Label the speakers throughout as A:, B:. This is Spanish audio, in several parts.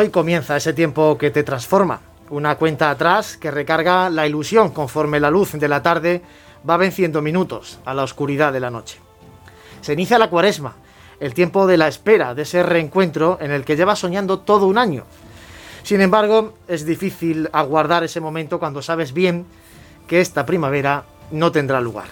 A: Hoy comienza ese tiempo que te transforma, una cuenta atrás que recarga la ilusión conforme la luz de la tarde va venciendo minutos a la oscuridad de la noche. Se inicia la cuaresma, el tiempo de la espera, de ese reencuentro en el que llevas soñando todo un año. Sin embargo, es difícil aguardar ese momento cuando sabes bien que esta primavera no tendrá lugar.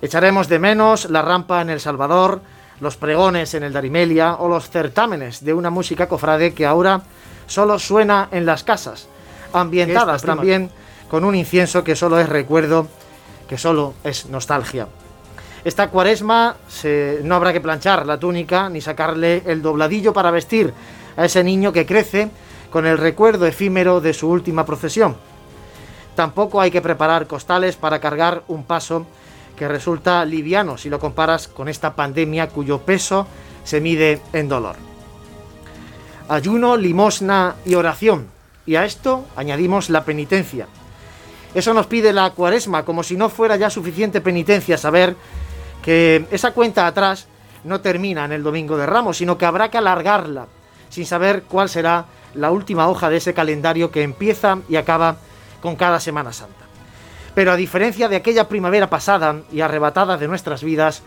A: Echaremos de menos la rampa en El Salvador, los pregones en el Darimelia o los certámenes de una música cofrade que ahora solo suena en las casas, ambientadas también con un incienso que solo es recuerdo, que solo es nostalgia. Esta cuaresma no habrá que planchar la túnica ni sacarle el dobladillo para vestir a ese niño que crece con el recuerdo efímero de su última procesión. Tampoco hay que preparar costales para cargar un paso que resulta liviano si lo comparas con esta pandemia cuyo peso se mide en dolor. Ayuno, limosna y oración. Y a esto añadimos la penitencia. Eso nos pide la cuaresma, como si no fuera ya suficiente penitencia saber que esa cuenta atrás no termina en el domingo de Ramos, sino que habrá que alargarla, sin saber cuál será la última hoja de ese calendario que empieza y acaba con cada Semana Santa. Pero a diferencia de aquella primavera pasada y arrebatada de nuestras vidas,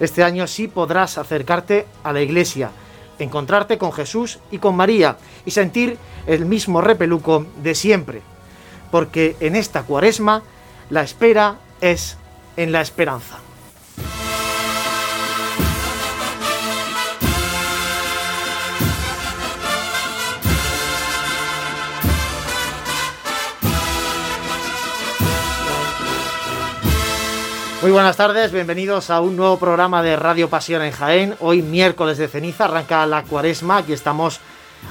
A: este año sí podrás acercarte a la iglesia, encontrarte con Jesús y con María y sentir el mismo repeluco de siempre. Porque en esta cuaresma la espera es en la esperanza. Muy buenas tardes, bienvenidos a un nuevo programa de Radio Pasión en Jaén. Hoy miércoles de ceniza, arranca la cuaresma, aquí estamos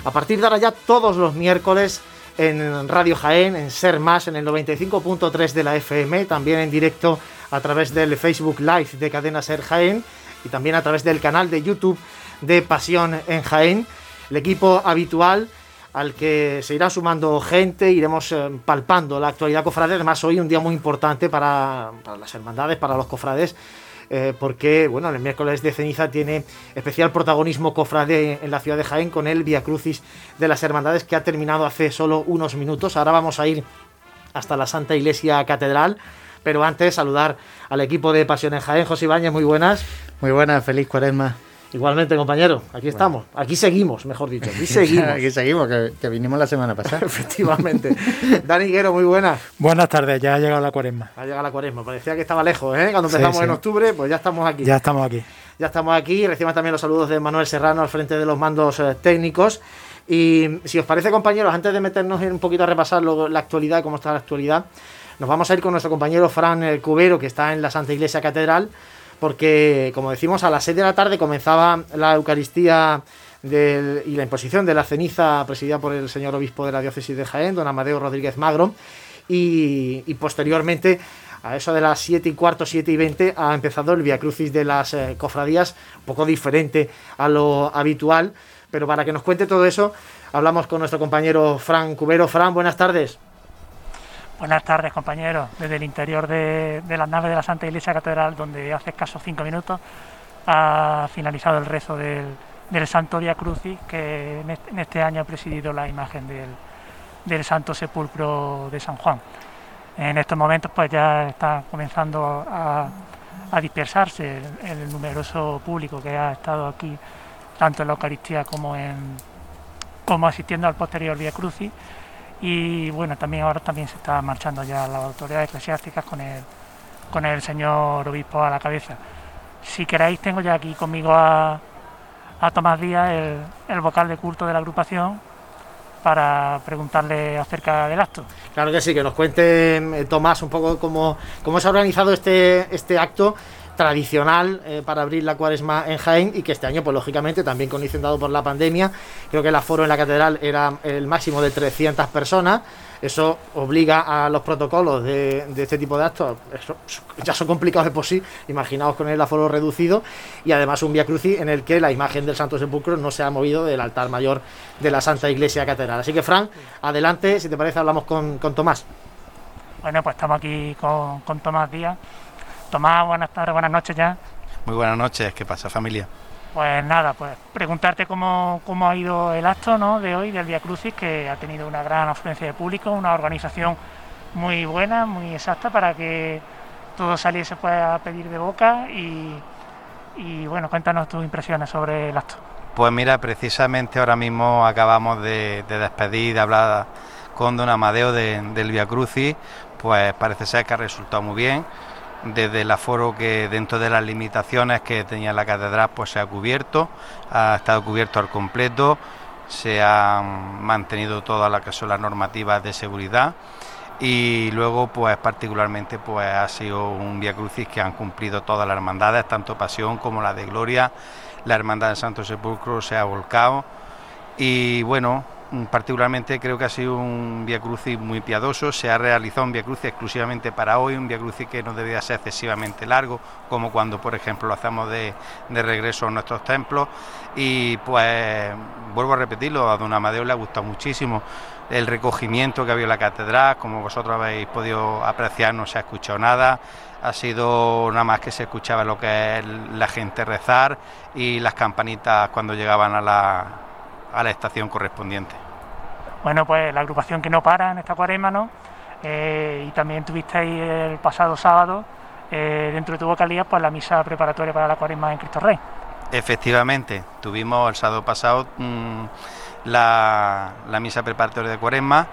A: a partir de ahora ya todos los miércoles en Radio Jaén, en Ser Más, en el 95.3 de la FM, también en directo a través del Facebook Live de Cadena Ser Jaén y también a través del canal de YouTube de Pasión en Jaén. El equipo habitual al que se irá sumando gente, iremos eh, palpando la actualidad cofrade. Además, hoy un día muy importante para, las hermandades, para los cofrades. Eh, porque bueno, el miércoles de ceniza tiene especial protagonismo cofrade en la ciudad de Jaén con el Via Crucis de las Hermandades que ha terminado hace solo unos minutos. Ahora vamos a ir hasta la Santa Iglesia Catedral, pero antes saludar al equipo de Pasión Jaén. José Ibáñez, muy buenas.
B: Muy buenas, feliz cuaresma.
A: Igualmente, compañero, aquí estamos, aquí seguimos, mejor dicho, aquí seguimos.
B: aquí seguimos, que, vinimos la semana pasada.
A: Efectivamente. Dani Guero, muy buenas.
C: Buenas tardes, ya ha llegado la cuaresma.
A: Ha llegado la cuaresma, parecía que estaba lejos, ¿eh? Cuando empezamos en octubre, pues ya estamos aquí.
C: Ya estamos aquí.
A: Ya estamos aquí, recibimos también los saludos de Manuel Serrano al frente de los mandos eh, técnicos. Y si os parece, compañeros, antes de meternos un poquito a repasar la actualidad, cómo está la actualidad, nos vamos a ir con nuestro compañero Fran el Cubero, que está en la Santa Iglesia Catedral porque, como decimos, a las 6 de la tarde comenzaba la Eucaristía y la imposición de la ceniza presidida por el señor obispo de la diócesis de Jaén, don Amadeo Rodríguez Magro, y, posteriormente a eso de las 7 y cuarto, 7 y 20, ha empezado el Via Crucis de las eh, cofradías, un poco diferente a lo habitual. Pero para que nos cuente todo eso, hablamos con nuestro compañero Fran Cubero. Fran, buenas tardes.
D: Buenas tardes, compañeros. Desde el interior de, la nave de la Santa Iglesia Catedral, donde hace escasos cinco minutos ha finalizado el rezo del, Santo Via Crucis, que en este, año ha presidido la imagen del, del Santo Sepulcro de San Juan. En estos momentos pues ya está comenzando a, dispersarse el, numeroso público que ha estado aquí tanto en la Eucaristía como en como asistiendo al posterior Vía Crucis y bueno también ahora también se está marchando ya las autoridades eclesiásticas con el con el señor obispo a la cabeza. Si queréis tengo ya aquí conmigo a, a Tomás Díaz, el, el vocal de culto de la agrupación, para preguntarle acerca del acto.
A: Claro que sí, que nos cuente eh, Tomás un poco cómo, cómo se ha organizado este, este acto tradicional eh, para abrir la cuaresma en Jaén y que este año, pues lógicamente, también condicionado por la pandemia, creo que el aforo en la catedral era el máximo de 300 personas. Eso obliga a los protocolos de, este tipo de actos, ya son complicados de por sí, imaginaos con el aforo reducido y además un Via Crucis en el que la imagen del Santo Sepulcro no se ha movido del altar mayor de la Santa Iglesia Catedral. Así que, Fran, adelante, si te parece, hablamos con, Tomás.
D: Bueno, pues estamos aquí con, con Tomás Díaz Tomás, buenas tardes, buenas noches ya.
E: Muy buenas noches, ¿qué pasa familia?
D: Pues nada, pues preguntarte cómo, cómo ha ido el acto ¿no? de hoy del Via Crucis, que ha tenido una gran afluencia de público, una organización muy buena, muy exacta para que todo saliese pues, a pedir de boca y, y bueno, cuéntanos tus impresiones sobre el acto.
E: Pues mira, precisamente ahora mismo acabamos de, despedir, de hablar con don Amadeo del Via Crucis, pues parece ser que ha resultado muy bien desde el aforo que dentro de las limitaciones que tenía la catedral pues se ha cubierto, ha estado cubierto al completo, se han mantenido todas las que son las normativas de seguridad y luego pues particularmente pues ha sido un Via Crucis que han cumplido todas las hermandades, tanto Pasión como la de Gloria, la hermandad del Santo Sepulcro se ha volcado y bueno, particularmente creo que ha sido un Via Crucis muy piadoso, se ha realizado un Via Crucis exclusivamente para hoy, un Via Crucis que no debía ser excesivamente largo, como cuando por ejemplo lo hacemos de, regreso a nuestros templos. Y pues vuelvo a repetirlo, a don Amadeo le ha gustado muchísimo el recogimiento que ha habido en la catedral, como vosotros habéis podido apreciar no se ha escuchado nada, ha sido nada más que se escuchaba lo que es la gente rezar y las campanitas cuando llegaban a la a la estación correspondiente.
D: Bueno, pues la agrupación que no para en esta cuaresma, ¿no? Eh, y también tuvisteis el pasado sábado, eh, dentro de tu vocalía, pues la misa preparatoria para la cuaresma en Cristo Rey.
E: Efectivamente, tuvimos el sábado pasado mm, la, misa preparatoria de cuaresma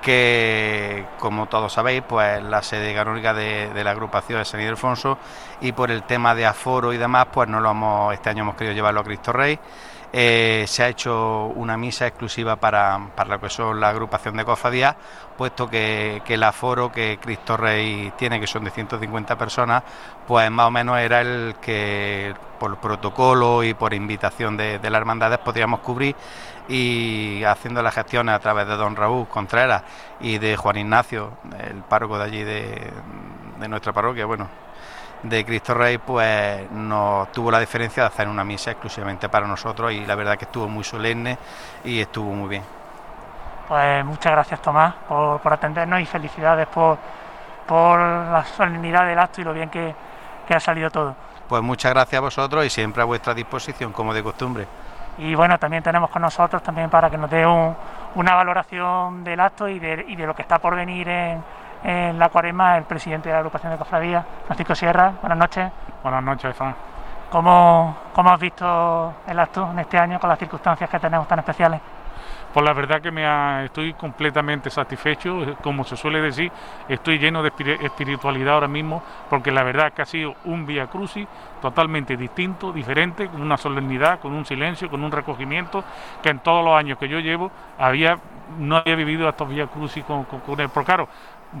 E: que como todos sabéis, pues la sede canónica de, la agrupación es San Ildefonso y por el tema de aforo y demás, pues no lo hemos, este año hemos querido llevarlo a Cristo Rey eh, se ha hecho una misa exclusiva para, para lo que son la agrupación de cofradías, puesto que, el aforo que Cristo Rey tiene, que son de 150 personas, pues más o menos era el que por protocolo y por invitación de, las hermandades podríamos cubrir y haciendo las gestiones a través de don Raúl Contreras y de Juan Ignacio, el párroco de allí de, de nuestra parroquia, bueno, de Cristo Rey, pues nos tuvo la diferencia de hacer una misa exclusivamente para nosotros y la verdad que estuvo muy solemne y estuvo muy bien.
D: Pues muchas gracias Tomás por, atendernos y felicidades por, por la solemnidad del acto y lo bien que, ha salido todo.
E: Pues muchas gracias a vosotros y siempre a vuestra disposición, como de costumbre.
D: Y bueno, también tenemos con nosotros también para que nos dé una valoración del acto y de, y de lo que está por venir en, en la cuaresma el presidente de la agrupación de cofradías, Francisco Sierra. Buenas noches.
F: Buenas noches, Fran.
D: ¿Cómo, ¿Cómo has visto el acto en este año con las circunstancias que tenemos tan especiales?
F: Pues la verdad que me estoy completamente satisfecho, como se suele decir, estoy lleno de espiritualidad ahora mismo, porque la verdad que ha sido un Via Crucis totalmente distinto, diferente, con una solemnidad, con un silencio, con un recogimiento, que en todos los años que yo llevo había no había vivido estos Via Crucis con, con, con él. Pero claro,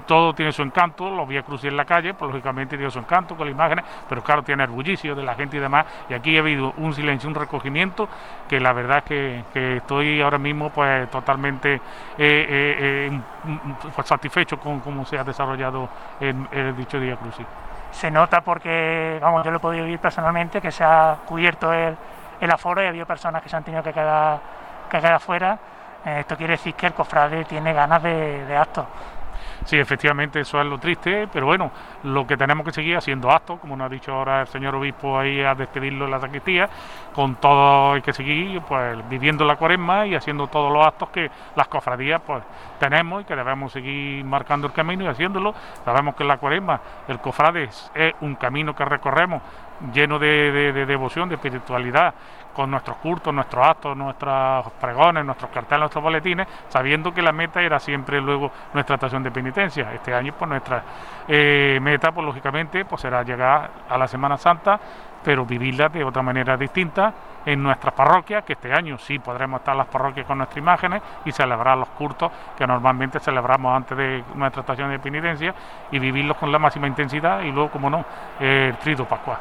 F: todo tiene su encanto, los Vía Crucis en la calle, pues lógicamente tiene su encanto con las imágenes, pero claro, tiene el bullicio de la gente y demás, y aquí ha habido un silencio, un recogimiento, que la verdad es que, estoy ahora mismo pues totalmente eh, eh, eh, pues, satisfecho con cómo se ha desarrollado el, dicho Vía Crucis.
D: Se nota porque, vamos, yo lo he podido vivir personalmente, que se ha cubierto el, aforo y ha habido personas que se han tenido que quedar, que quedar fuera. esto quiere decir que el cofrade tiene ganas de, de actos.
F: Sí, efectivamente, eso es lo triste, pero bueno, lo que tenemos que seguir haciendo actos, como nos ha dicho ahora el señor obispo ahí a despedirlo en la sacristía, con todo hay que seguir pues viviendo la cuaresma y haciendo todos los actos que las cofradías pues tenemos y que debemos seguir marcando el camino y haciéndolo. Sabemos que la cuaresma, el cofrade es un camino que recorremos lleno de, devoción, de espiritualidad, con nuestros cultos, nuestros actos, nuestros pregones, nuestros carteles, nuestros boletines, sabiendo que la meta era siempre luego nuestra estación de penitencia. Este año, pues nuestra eh, meta, pues lógicamente, pues será llegar a la Semana Santa, pero vivirla de otra manera distinta en nuestras parroquias, que este año sí podremos estar las parroquias con nuestras imágenes y celebrar los cultos que normalmente celebramos antes de nuestra estación de penitencia y vivirlos con la máxima intensidad y luego, como no, el trito pascual.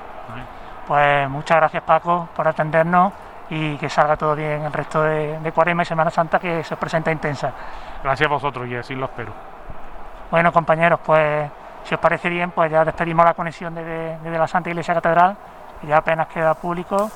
D: Pues muchas gracias Paco por atendernos y que salga todo bien el resto de, de Cuaresma y Semana Santa que se presenta intensa.
F: Gracias a vosotros y así lo espero.
D: Bueno compañeros, pues si os parece bien, pues ya despedimos la conexión desde, la Santa Iglesia Catedral, que ya apenas queda público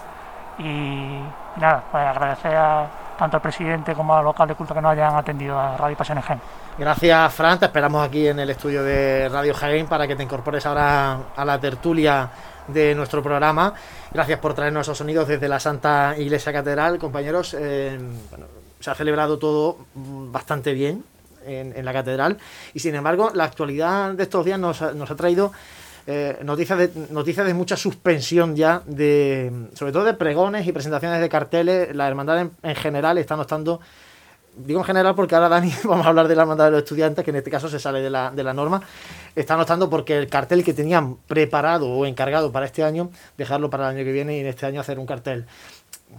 D: y nada, pues agradecer a tanto al presidente como al local de culto que nos hayan atendido a Radio Pasiones Gen.
A: Gracias, Fran. Te esperamos aquí en el estudio de Radio Jaén para que te incorpores ahora a la tertulia de nuestro programa. Gracias por traernos esos sonidos desde la Santa Iglesia Catedral, compañeros. Eh, se ha celebrado todo bastante bien en, la catedral y sin embargo la actualidad de estos días nos, ha traído eh, noticias, de, noticias de mucha suspensión ya, de sobre todo de pregones y presentaciones de carteles. La hermandad en, general está notando digo en general porque ahora Dani vamos a hablar de la hermandad de los estudiantes, que en este caso se sale de la, de la norma, está notando porque el cartel que tenían preparado o encargado para este año, dejarlo para el año que viene y en este año hacer un cartel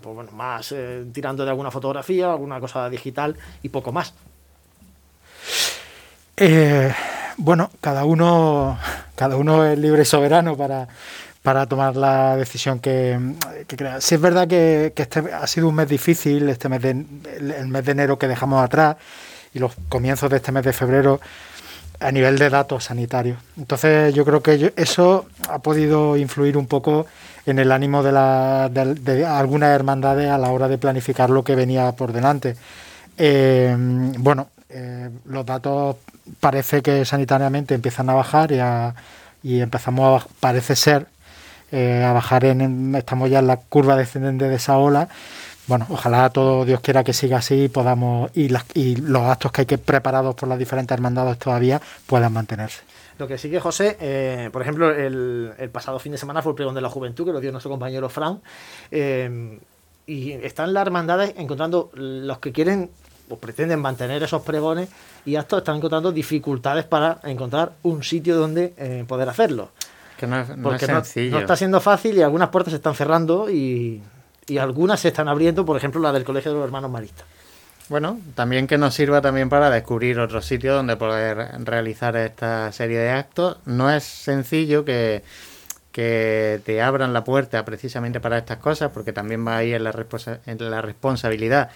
A: pues bueno, más eh, tirando de alguna fotografía, alguna cosa digital y poco más.
C: Eh, bueno, cada uno, cada uno es libre y soberano para, para tomar la decisión que, crea. Sí es verdad que, este ha sido un mes difícil, este mes de, el mes de enero que dejamos atrás y los comienzos de este mes de febrero a nivel de datos sanitarios. Entonces yo creo que eso ha podido influir un poco en el ánimo de, la, de, algunas hermandades a la hora de planificar lo que venía por delante. Eh, bueno, eh, los datos parece que sanitariamente empiezan a bajar y, empezamos a, parece ser, eh, a bajar en, estamos ya en la curva descendente de esa ola. Bueno, ojalá todo Dios quiera que siga así y podamos, y, y los actos que hay que preparados por las diferentes hermandades todavía puedan mantenerse.
A: Lo que sigue, José, eh, por ejemplo, el, pasado fin de semana fue el pregón de la juventud, que lo dio nuestro compañero Fran, eh, y están las hermandades encontrando los que quieren o pretenden mantener esos pregones y actos están encontrando dificultades para encontrar un sitio donde poder hacerlo.
B: Que no es, Porque no,
A: no, está siendo fácil y algunas puertas se están cerrando y, y algunas se están abriendo, por ejemplo la del Colegio de los Hermanos Maristas.
B: Bueno, también que nos sirva también para descubrir otro sitio donde poder realizar esta serie de actos. No es sencillo que, que te abran la puerta precisamente para estas cosas, porque también va ahí en la, en la responsabilidad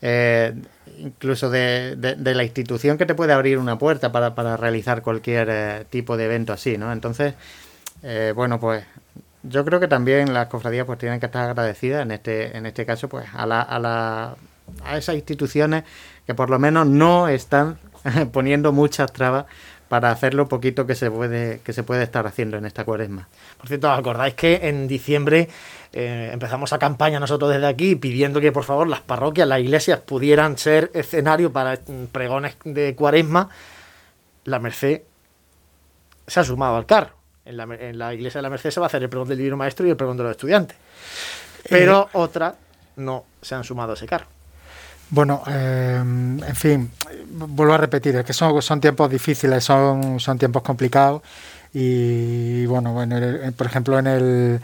B: eh, incluso de, de, la institución que te puede abrir una puerta para, para realizar cualquier eh, tipo de evento así, ¿no? Entonces, eh, bueno, pues yo creo que también las cofradías pues tienen que estar agradecidas en este, en este caso, pues a la, a la a esas instituciones que por lo menos no están poniendo muchas trabas para hacer lo poquito que se puede que se puede estar haciendo en esta cuaresma.
A: Por cierto, acordáis que en diciembre eh, empezamos a campaña nosotros desde aquí pidiendo que por favor las parroquias, las iglesias pudieran ser escenario para mm, pregones de cuaresma? La Merced se ha sumado al carro. En la, iglesia de la Merced se va a hacer el pregón del Divino Maestro y el pregón de los estudiantes. Pero eh, otras no se han sumado a ese carro.
C: Bueno, eh, en fin, vuelvo a repetir, es que son, son tiempos difíciles, son, son tiempos complicados y bueno, por ejemplo en el,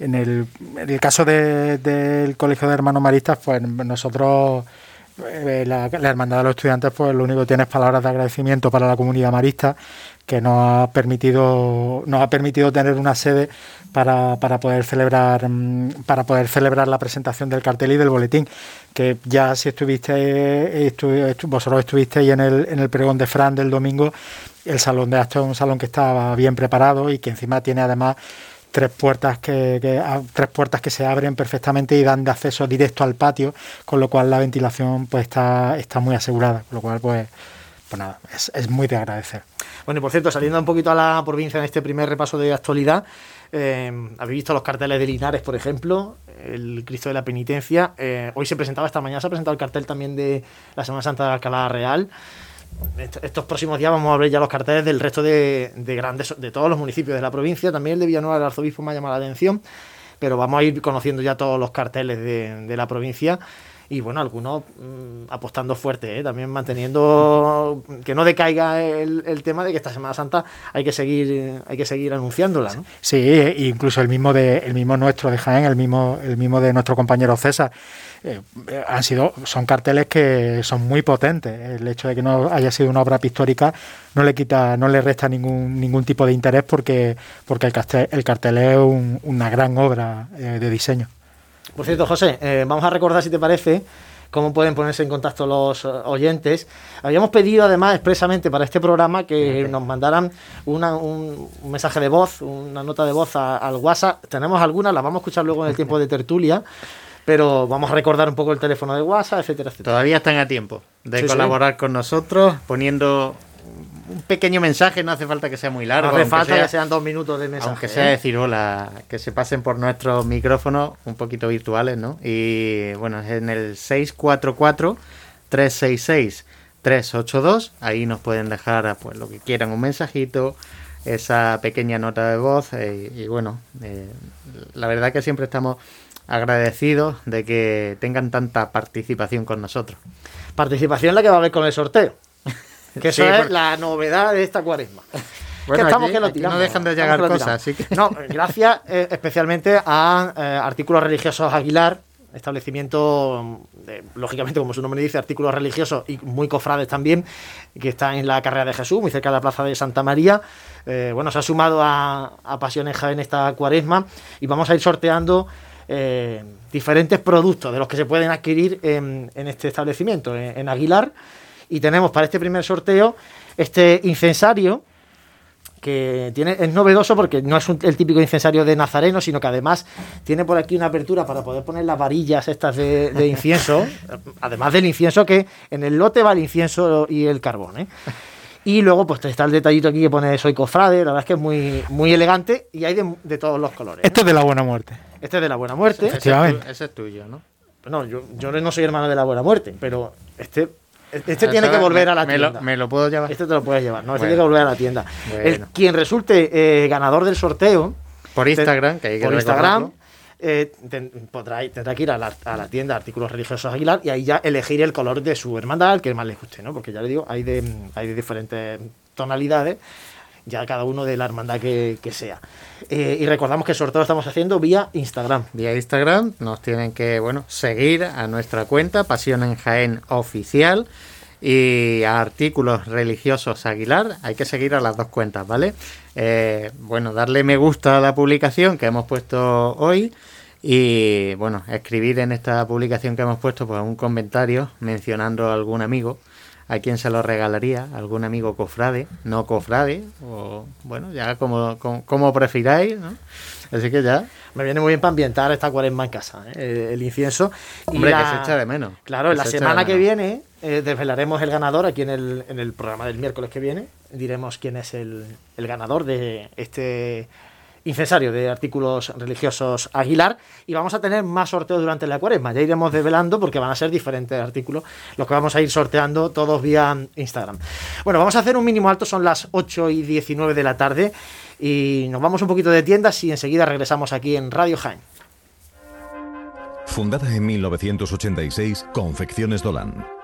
C: en el, en el caso del Colegio de Hermanos Maristas, pues nosotros, eh, la, Hermandad de los Estudiantes, pues lo único que tiene es palabras de agradecimiento para la comunidad marista que nos ha permitido nos ha permitido tener una sede para, para poder celebrar mm, para poder celebrar la presentación del cartel y del boletín que ya si estuviste vosotros estuvisteis en el en el pregón de Fran del domingo el salón de actos es un salón que estaba bien preparado y que encima tiene además tres puertas que, tres puertas que se abren perfectamente y dan de acceso directo al patio con lo cual la ventilación pues está está muy asegurada con lo cual pues pues nada, es, muy de agradecer.
A: Bueno, y por cierto, saliendo un poquito a la provincia en este primer repaso de actualidad, eh, habéis visto los carteles de Linares, por ejemplo, el Cristo de la Penitencia. Eh, hoy se presentaba, esta mañana se ha presentado el cartel también de la Semana Santa de Alcalá Real. Estos próximos días vamos a ver ya los carteles del resto de, grandes, de todos los municipios de la provincia. También el de Villanueva del Arzobispo me ha llamado la atención, pero vamos a ir conociendo ya todos los carteles de, de la provincia y bueno, algunos mm, apostando fuerte, ¿eh? también manteniendo que no decaiga el, tema de que esta Semana Santa hay que seguir hay que seguir anunciándola.
C: Sí, incluso el mismo de el mismo nuestro de Jaén, el mismo el mismo de nuestro compañero César. Eh, han sido son carteles que son muy potentes. El hecho de que no haya sido una obra pictórica no le quita no le resta ningún ningún tipo de interés porque porque el cartel, el cartel es una gran obra eh, de diseño.
A: Por cierto, José, eh, vamos a recordar, si te parece, cómo pueden ponerse en contacto los eh, oyentes. Habíamos pedido, además, expresamente para este programa que nos mandaran un, mensaje de voz, una nota de voz al WhatsApp. Tenemos algunas, las vamos a escuchar luego en el tiempo de tertulia. Pero vamos a recordar un poco el teléfono de WhatsApp, etcétera, etcétera.
B: Todavía están a tiempo de colaborar con nosotros poniendo un pequeño mensaje, no hace falta que sea muy largo.
A: No hace falta que sean dos minutos de mensaje.
B: Aunque sea ¿eh? decir hola, que se pasen por nuestros micrófonos un poquito virtuales, ¿no? Y bueno, es en el 644-366-382. Ahí nos pueden dejar pues lo que quieran, un mensajito, esa pequeña nota de voz. Eh, y bueno, eh, la verdad que siempre estamos agradecidos de que tengan tanta participación con nosotros.
A: Participación la que va a haber con el sorteo. Que eso es la novedad de esta cuaresma.
B: que estamos que lo tiramos, no dejan de llegar cosas, así que...
A: No, gracias eh, especialmente a eh, Artículos Religiosos Aguilar, establecimiento, lógicamente, como su nombre dice, artículos religiosos y muy cofrades también, que está en la carrera de Jesús, muy cerca de la plaza de Santa María. Eh, bueno, se ha sumado a, a Pasiones en esta cuaresma y vamos a ir sorteando diferentes productos de los que se pueden adquirir en, este establecimiento, en Aguilar. Y tenemos para este primer sorteo este incensario que tiene, es novedoso porque no es el típico incensario de Nazareno, sino que además tiene por aquí una apertura para poder poner las varillas estas de, incienso, además del incienso que en el lote va el incienso y el carbón. ¿eh? Y luego pues está el detallito aquí que pone soy cofrade, la verdad es que es muy, muy elegante y hay de, todos los colores.
C: Esto es de la buena muerte.
A: Este es de la buena muerte.
B: Efectivamente. Ese es tuyo, ¿no?
A: No, yo, yo no soy hermano de la buena muerte, pero este este tiene que volver a la tienda.
B: Me lo, puedo llevar?
A: Este te lo puedes llevar, no, este tiene que volver a la tienda. El, quien resulte eh, ganador del sorteo...
B: Por Instagram, que hay que
A: Por Instagram... Eh, podrá, tendrá que ir a la, a la, tienda Artículos Religiosos Aguilar y ahí ya elegir el color de su hermandad, que más le guste, ¿no? Porque ya le digo, hay de, hay de diferentes tonalidades, ya cada uno de la hermandad que, sea. Eh, y recordamos que el sorteo lo estamos haciendo vía Instagram.
B: Vía Instagram nos tienen que, bueno, seguir a nuestra cuenta, Pasión en Jaén Oficial y a artículos religiosos Aguilar. Hay que seguir a las dos cuentas, ¿vale? Eh, bueno, darle me gusta a la publicación que hemos puesto hoy y, bueno, escribir en esta publicación que hemos puesto pues un comentario mencionando a algún amigo a quién se lo regalaría, algún amigo cofrade, no cofrade, o bueno, ya como, como, prefiráis, ¿no? Así que ya.
A: Me viene muy bien para ambientar esta cuaresma en casa, ¿eh? el incienso.
B: Hombre, que se echa de menos.
A: Claro, la semana que viene eh, desvelaremos el ganador aquí en el, en el programa del miércoles que viene. Diremos quién es el, el ganador de este incensario de artículos religiosos Aguilar y vamos a tener más sorteos durante la cuaresma. Ya iremos desvelando porque van a ser diferentes artículos los que vamos a ir sorteando todos vía Instagram. Bueno, vamos a hacer un mínimo alto, son las 8 y 19 de la tarde y nos vamos un poquito de tiendas y enseguida regresamos aquí en Radio Jaén.
G: Fundada en 1986, Confecciones Dolan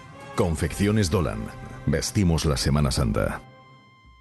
G: Confecciones Dolan. Vestimos la Semana Santa.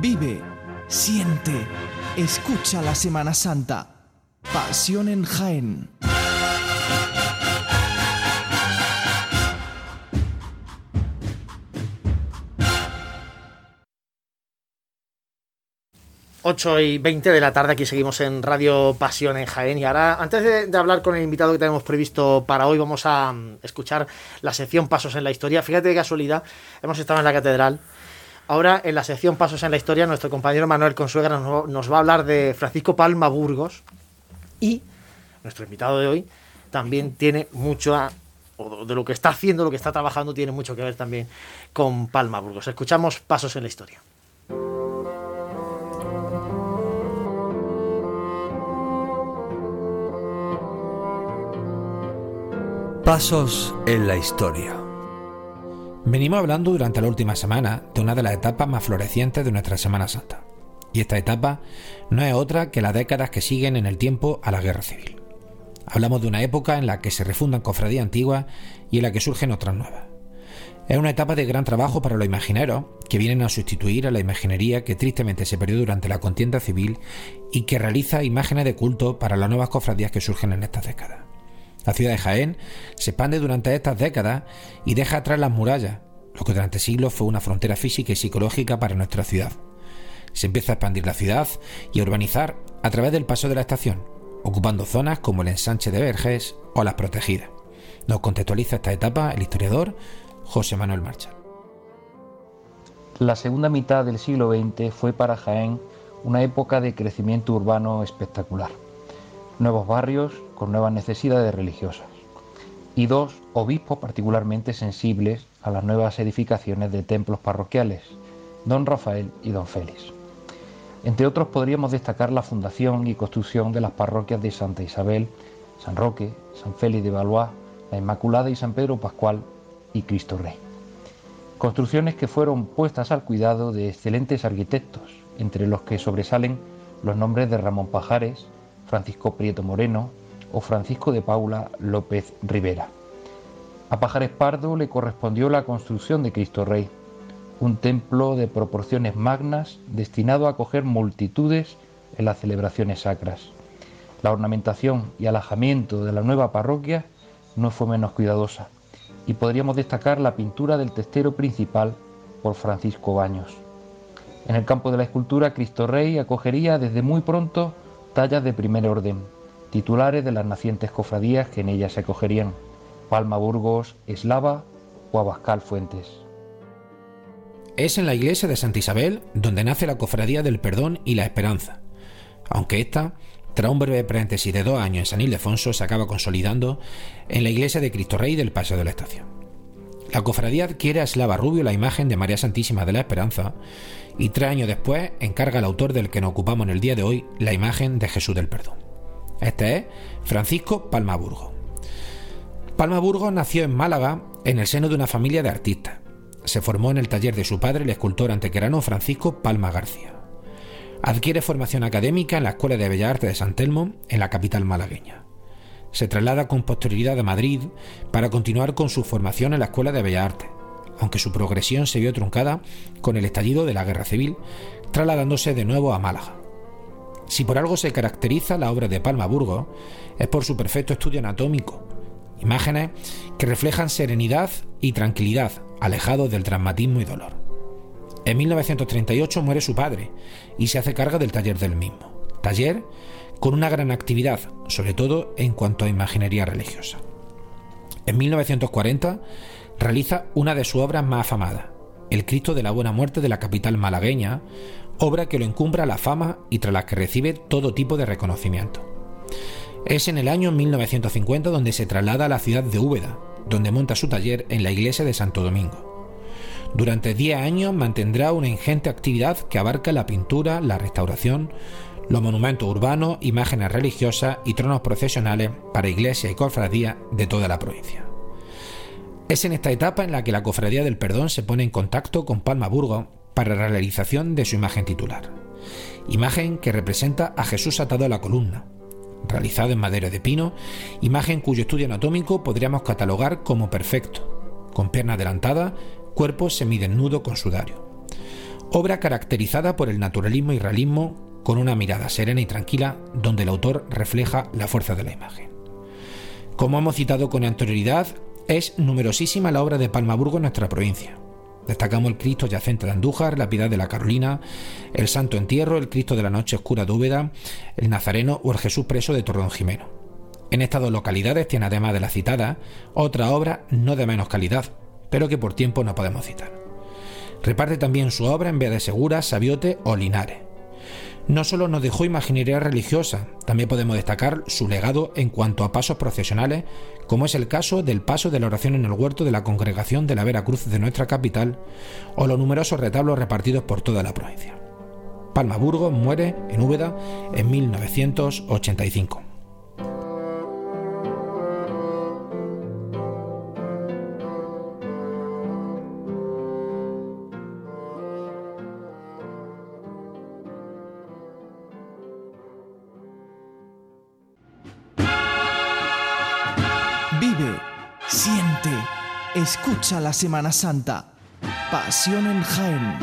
H: Vive, siente, escucha la Semana Santa. Pasión en Jaén.
A: ...8 y 20 de la tarde, aquí seguimos en Radio Pasión en Jaén. Y ahora, antes de, hablar con el invitado que tenemos previsto para hoy, vamos a um, escuchar la sección Pasos en la Historia. Fíjate de casualidad, hemos estado en la catedral Ahora, en la sección Pasos en la Historia, nuestro compañero Manuel Consuegra nos, va a hablar de Francisco Palma Burgos y nuestro invitado de hoy también tiene mucho a, o de lo que está haciendo, lo que está trabajando, tiene mucho que ver también con Palma Burgos. Escuchamos Pasos en la Historia.
I: Pasos en la Historia. Venimos hablando durante la última semana de una de las etapas más florecientes de nuestra Semana Santa. Y esta etapa no es otra que las décadas que siguen en el tiempo a la guerra civil. Hablamos de una época en la que se refundan cofradías antiguas y en la que surgen otras nuevas. Es una etapa de gran trabajo para los imagineros, que vienen a sustituir a la imaginería que tristemente se perdió durante la contienda civil y que realiza imágenes de culto para las nuevas cofradías que surgen en estas décadas. La ciudad de Jaén se expande durante estas décadas y deja atrás las murallas, lo que durante siglos fue una frontera física y psicológica para nuestra ciudad. Se empieza a expandir la ciudad y a urbanizar a través del paso de la estación, ocupando zonas como el ensanche de Verges o las protegidas. Nos contextualiza esta etapa el historiador José Manuel Marchal.
J: La segunda mitad del siglo XX fue para Jaén una época de crecimiento urbano espectacular. Nuevos barrios, con nuevas necesidades religiosas, y dos obispos particularmente sensibles a las nuevas edificaciones de templos parroquiales, don Rafael y don Félix. Entre otros podríamos destacar la fundación y construcción de las parroquias de Santa Isabel, San Roque, San Félix de Valois, la Inmaculada y San Pedro Pascual y Cristo Rey. Construcciones que fueron puestas al cuidado de excelentes arquitectos, entre los que sobresalen los nombres de Ramón Pajares, Francisco Prieto Moreno, o Francisco de Paula López Rivera. A Pajares Pardo le correspondió la construcción de Cristo Rey, un templo de proporciones magnas destinado a acoger multitudes en las celebraciones sacras. La ornamentación y alajamiento de la nueva parroquia no fue menos cuidadosa, y podríamos destacar la pintura del testero principal por Francisco Baños. En el campo de la escultura, Cristo Rey acogería desde muy pronto tallas de primer orden, titulares de las nacientes cofradías que en ellas se acogerían, Palma Burgos, Eslava o Abascal Fuentes.
I: Es en la iglesia de Santa Isabel donde nace la cofradía del perdón y la esperanza, aunque esta, tras un breve paréntesis de dos años en San Ildefonso, se acaba consolidando en la iglesia de Cristo Rey del Paseo de la Estación. La cofradía adquiere a Eslava Rubio la imagen de María Santísima de la Esperanza y tres años después encarga al autor del que nos ocupamos en el día de hoy la imagen de Jesús del Perdón. Este es Francisco Palmaburgo. Palmaburgo nació en Málaga en el seno de una familia de artistas. Se formó en el taller de su padre, el escultor antequerano Francisco Palma García. Adquiere formación académica en la Escuela de Bellas Artes de San Telmo, en la capital malagueña. Se traslada con posterioridad a Madrid para continuar con su formación en la Escuela de Bellas Artes, aunque su progresión se vio truncada con el estallido de la Guerra Civil, trasladándose de nuevo a Málaga. Si por algo se caracteriza la obra de Palma Burgos, es por su perfecto estudio anatómico, imágenes que reflejan serenidad y tranquilidad, alejados del dramatismo y dolor. En 1938 muere su padre y se hace carga del taller del mismo, taller con una gran actividad, sobre todo en cuanto a imaginería religiosa. En 1940 realiza una de sus obras más afamadas, El Cristo de la Buena Muerte de la capital malagueña, obra que lo encumbra la fama y tras la que recibe todo tipo de reconocimiento. Es en el año 1950 donde se traslada a la ciudad de Úbeda, donde monta su taller en la iglesia de Santo Domingo. Durante 10 años mantendrá una ingente actividad que abarca la pintura, la restauración, los monumentos urbanos, imágenes religiosas y tronos procesionales para iglesias y cofradías de toda la provincia. Es en esta etapa en la que la Cofradía del Perdón se pone en contacto con Palma Burgo para la realización de su imagen titular. Imagen que representa a Jesús atado a la columna, realizado en madera de pino, imagen cuyo estudio anatómico podríamos catalogar como perfecto, con pierna adelantada, cuerpo semidesnudo con sudario. Obra caracterizada por el naturalismo y realismo con una mirada serena y tranquila donde el autor refleja la fuerza de la imagen. Como hemos citado con anterioridad, es numerosísima la obra de Palmaburgo en nuestra provincia. Destacamos el Cristo yacente de Andújar, la Piedad de la Carolina, el Santo Entierro, el Cristo de la Noche Oscura de el Nazareno o el Jesús Preso de Torrón Jimeno. En estas dos localidades tiene además de la citada otra obra no de menos calidad, pero que por tiempo no podemos citar. Reparte también su obra en Vía de Segura, Sabiote o Linares no solo nos dejó imaginería religiosa, también podemos destacar su legado en cuanto a pasos procesionales, como es el caso del paso de la oración en el huerto de la congregación de la Vera Cruz de nuestra capital, o los numerosos retablos repartidos por toda la provincia. Palma Burgos muere en Úbeda en 1985.
H: Escucha la Semana Santa. Pasión en Jaén.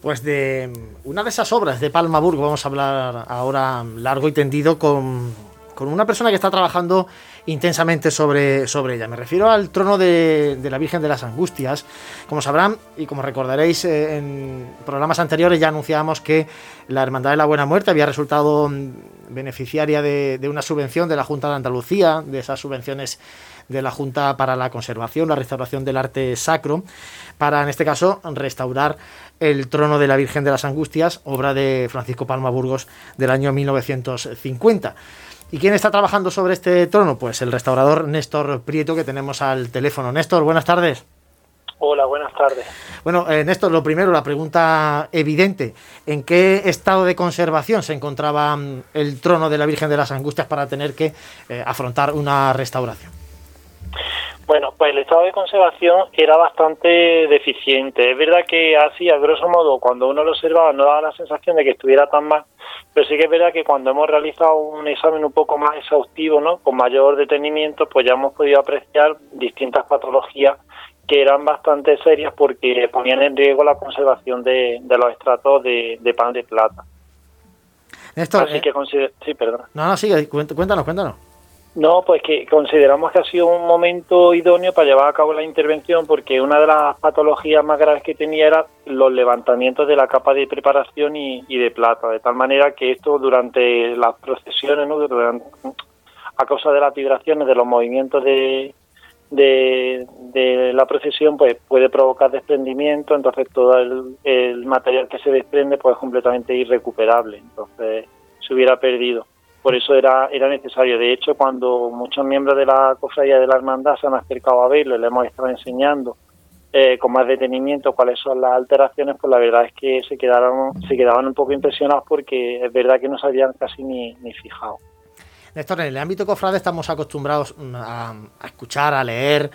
A: Pues de una de esas obras de Palma Burgo vamos a hablar ahora largo y tendido con, una persona que está trabajando intensamente sobre, sobre ella. Me refiero al trono de, la Virgen de las Angustias. Como sabrán y como recordaréis eh, en programas anteriores ya anunciábamos que la Hermandad de la Buena Muerte había resultado beneficiaria de, de una subvención de la Junta de Andalucía, de esas subvenciones de la Junta para la Conservación, la Restauración del Arte Sacro, para en este caso restaurar el trono de la Virgen de las Angustias, obra de Francisco Palma Burgos del año 1950. ¿Y quién está trabajando sobre este trono? Pues el restaurador Néstor Prieto que tenemos al teléfono. Néstor, buenas tardes.
K: Hola, buenas tardes.
A: Bueno, eh, Néstor, lo primero, la pregunta evidente. ¿En qué estado de conservación se encontraba mm, el trono de la Virgen de las Angustias para tener que eh, afrontar una restauración?
K: Bueno, pues el estado de conservación era bastante deficiente. Es verdad que así, a grosso modo, cuando uno lo observaba no daba la sensación de que estuviera tan mal, pero sí que es verdad que cuando hemos realizado un examen un poco más exhaustivo, ¿no? con mayor detenimiento, pues ya hemos podido apreciar distintas patologías que eran bastante serias porque ponían en riesgo la conservación de, los estratos de, pan de plata.
A: Así
K: eh, que Sí, perdón.
A: No, no, sigue, cuéntanos, cuéntanos.
K: No, pues que consideramos que ha sido un momento idóneo para llevar a cabo la intervención porque una de las patologías más graves que tenía era los levantamientos de la capa de preparación y, de plata, de tal manera que esto durante las procesiones, ¿no? a causa de las vibraciones, de los movimientos de, de, la procesión, pues puede provocar desprendimiento, entonces todo el, el material que se desprende pues es completamente irrecuperable, entonces se hubiera perdido por eso era, era necesario. De hecho, cuando muchos miembros de la cofradía de la hermandad se han acercado a verlo y le hemos estado enseñando eh, con más detenimiento cuáles son las alteraciones, pues la verdad es que se quedaron, se quedaban un poco impresionados porque es verdad que no se habían casi ni, ni fijado.
A: Néstor, en el ámbito cofrade estamos acostumbrados a, a escuchar, a leer,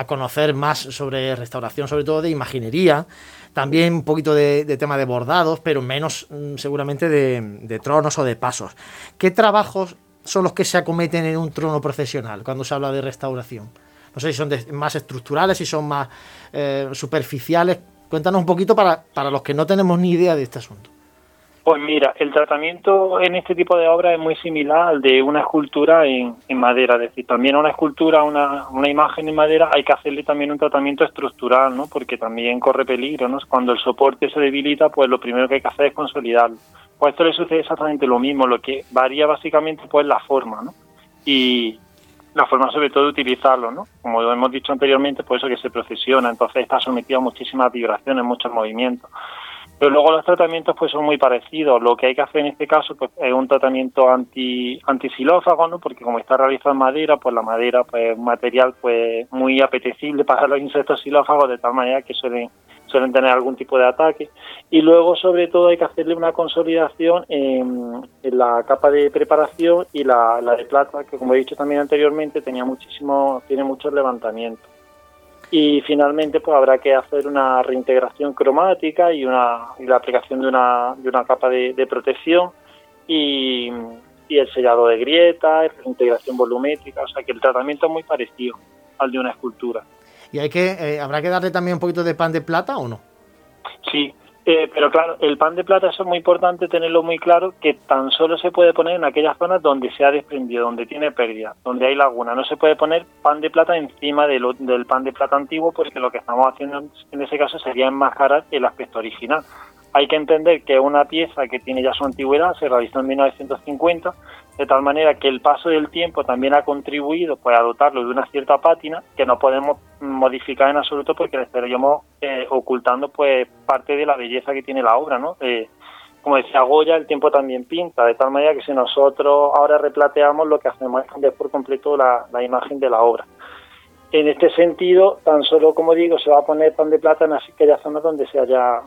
A: a conocer más sobre restauración, sobre todo de imaginería también un poquito de, tema de bordados, pero menos mm, seguramente de, tronos o de pasos. ¿Qué trabajos son los que se acometen en un trono profesional cuando se habla de restauración? No sé si son más estructurales, si son más eh, superficiales. Cuéntanos un poquito para, para los que no tenemos ni idea de este asunto.
K: Pues mira, el tratamiento en este tipo de obras es muy similar al de una escultura en, madera, es decir, también a una escultura, una, una imagen en madera hay que hacerle también un tratamiento estructural, ¿no? Porque también corre peligro, ¿no? Cuando el soporte se debilita, pues lo primero que hay que hacer es consolidarlo. Pues esto le sucede exactamente lo mismo, lo que varía básicamente pues la forma, ¿no? Y la forma sobre todo de utilizarlo, ¿no? Como hemos dicho anteriormente, pues eso que se procesiona, entonces está sometido a muchísimas vibraciones, muchos movimientos. Pero luego los tratamientos pues son muy parecidos. Lo que hay que hacer en este caso pues es un tratamiento anti antisilófago, ¿no? Porque como está realizado en madera, pues la madera pues es un material pues muy apetecible para los insectos silófagos de tal manera que suelen suelen tener algún tipo de ataque. Y luego, sobre todo, hay que hacerle una consolidación en, la capa de preparación y la, la, de plata, que como he dicho también anteriormente, tenía muchísimo, tiene muchos levantamientos. Y finalmente, pues habrá que hacer una reintegración cromática y, una, y la aplicación de una, de una capa de, protección y, y, el sellado de grietas, reintegración volumétrica, o sea que el tratamiento es muy parecido al de una escultura.
A: ¿Y hay que, eh, habrá que darle también un poquito de pan de plata o no?
K: Sí, eh, pero claro, el pan de plata eso es muy importante tenerlo muy claro, que tan solo se puede poner en aquellas zonas donde se ha desprendido, donde tiene pérdida, donde hay laguna. No se puede poner pan de plata encima de del pan de plata antiguo porque lo que estamos haciendo en ese caso sería enmascarar el aspecto original. Hay que entender que una pieza que tiene ya su antigüedad se realizó en 1950 de tal manera que el paso del tiempo también ha contribuido pues, a dotarlo de una cierta pátina que no podemos modificar en absoluto porque le estaríamos eh, ocultando pues parte de la belleza que tiene la obra, ¿no? Eh, como decía Goya, el tiempo también pinta, de tal manera que si nosotros ahora replateamos, lo que hacemos es cambiar por completo la, imagen de la obra. En este sentido, tan solo, como digo, se va a poner pan de plata en aquellas zonas donde se haya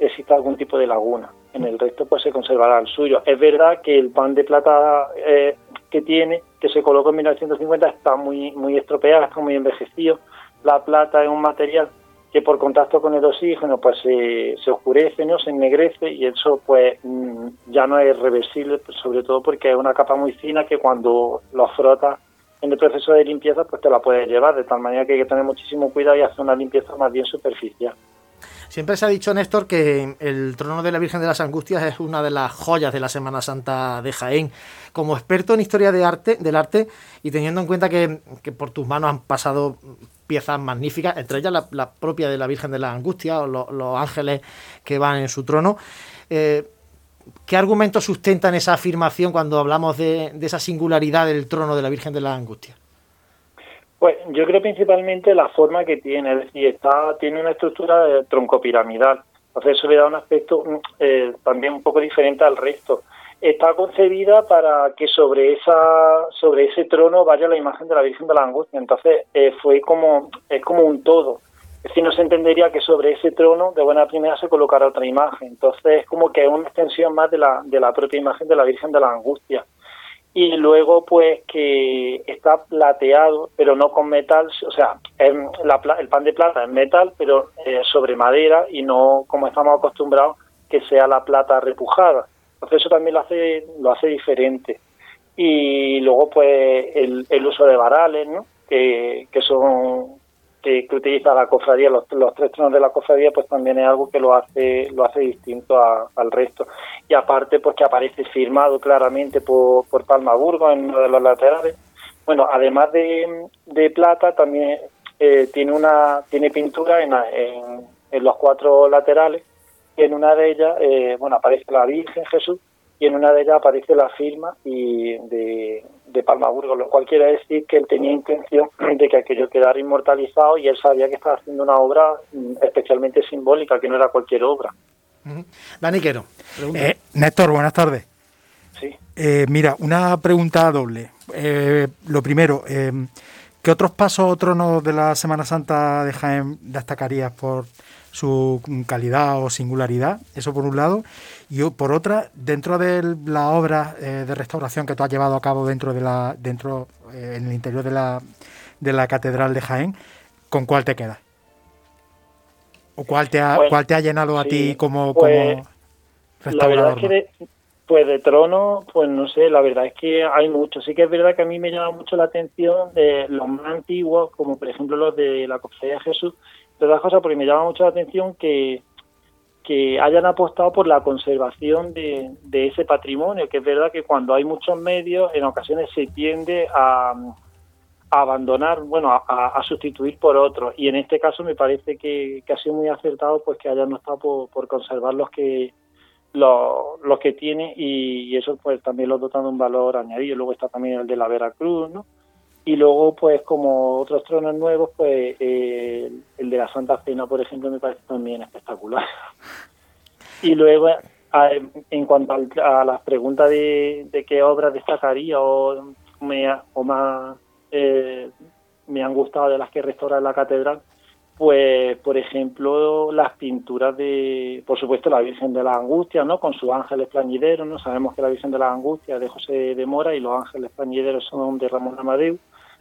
K: exista algún tipo de laguna en el resto pues se conservará el suyo. Es verdad que el pan de plata eh, que tiene, que se colocó en 1950, está muy, muy estropeado, está muy envejecido. La plata es un material que por contacto con el oxígeno pues se, se oscurece, ¿no? se ennegrece y eso pues mm, ya no es reversible, sobre todo porque es una capa muy fina que cuando lo frotas en el proceso de limpieza pues te la puedes llevar, de tal manera que hay que tener muchísimo cuidado y hacer una limpieza más bien superficial.
A: Siempre se ha dicho, Néstor, que el trono de la Virgen de las Angustias es una de las joyas de la Semana Santa de Jaén. Como experto en historia de arte, del arte y teniendo en cuenta que, por tus manos han pasado piezas magníficas, entre ellas la, propia de la Virgen de las Angustias o los ángeles que van en su trono, eh, ¿qué argumentos sustentan esa afirmación cuando hablamos de, de esa singularidad del trono de la Virgen de las Angustias?
K: Pues yo creo principalmente la forma que tiene, es decir, está, tiene una estructura troncopiramidal, entonces eso le da un aspecto mm, eh, también un poco diferente al resto. Está concebida para que sobre esa sobre ese trono vaya la imagen de la Virgen de la Angustia, entonces eh, fue como es como un todo. Decir, no se entendería que sobre ese trono de buena primera se colocara otra imagen, entonces es como que es una extensión más de la, de la propia imagen de la Virgen de la Angustia y luego pues que está plateado pero no con metal, o sea, el pan de plata es metal pero eh, sobre madera y no como estamos acostumbrados que sea la plata repujada. Entonces eso también lo hace, lo hace diferente. Y luego pues el, el uso de varales, ¿no? que, que son que, utiliza la cofradía, los, tres tronos de la cofradía, pues también es algo que lo hace, lo hace distinto al resto. Y aparte, pues que aparece firmado claramente por, por Palmaburgo en uno de los laterales. Bueno, además de, de plata, también eh, tiene una tiene pintura en, en, en, los cuatro laterales. Y en una de ellas, eh, bueno, aparece la Virgen Jesús y en una de ellas aparece la firma y de, de Palmaburgo, lo cual quiere decir que él tenía intención de que aquello quedara inmortalizado y él sabía que estaba haciendo una obra mm, especialmente simbólica, que no era cualquier obra.
A: Dani Quero.
C: Eh, Néstor, buenas tardes.
K: Sí.
C: Eh, mira, una pregunta doble. Eh, lo primero, ¿qué otros pasos o tronos de la Semana Santa de Jaén destacarías por su calidad o singularidad? Eso por un lado. Y por otra, dentro de la obra eh, de restauración que tú has llevado a cabo dentro de la, dentro, eh, en el interior de la, de la Catedral de Jaén, ¿con cuál te quedas? ¿O cuál te ha, pues, cuál te ha llenado a ti como, pues, restaurador?
K: pues de trono, pues no sé, la verdad es que hay muchos. Sí que es verdad que a mí me llama mucho la atención de los más antiguos, como por ejemplo los de la Cofradía de Jesús, de otras cosas, porque me llama mucho la atención que que hayan apostado por la conservación de, ese patrimonio, que es verdad que cuando hay muchos medios, en ocasiones se tiende a, abandonar, bueno, a, sustituir por otros. Y en este caso me parece que, ha sido muy acertado pues que hayan optado por, conservar los que los, que tiene y, eso pues también lo dotan de un valor añadido. Luego está también el de la Veracruz, ¿no? Y luego pues como otros tronos nuevos, pues eh, el de la Santa Cena, por ejemplo, me parece también espectacular. y luego en cuanto a, las preguntas de, de, qué obras destacaría o, me, o más eh, me han gustado de las que restaura la catedral, pues por ejemplo las pinturas de, por supuesto la Virgen de la Angustia, ¿no? Con sus ángeles plañideros, ¿no? Sabemos que la Virgen de la Angustia es de José de Mora y los ángeles plañideros son de Ramón Amadeu,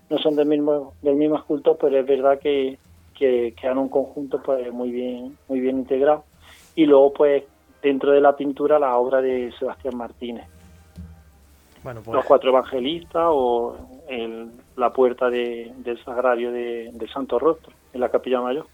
K: no son del mismo del mismo escultor, pero es verdad que, que quedan un conjunto pues muy bien muy bien integrado y luego pues dentro de la pintura la obra de Sebastián Martínez. Bueno, pues... Los cuatro evangelistas o el, la puerta de, del sagrario de, Santo Rostro en la capilla mayor.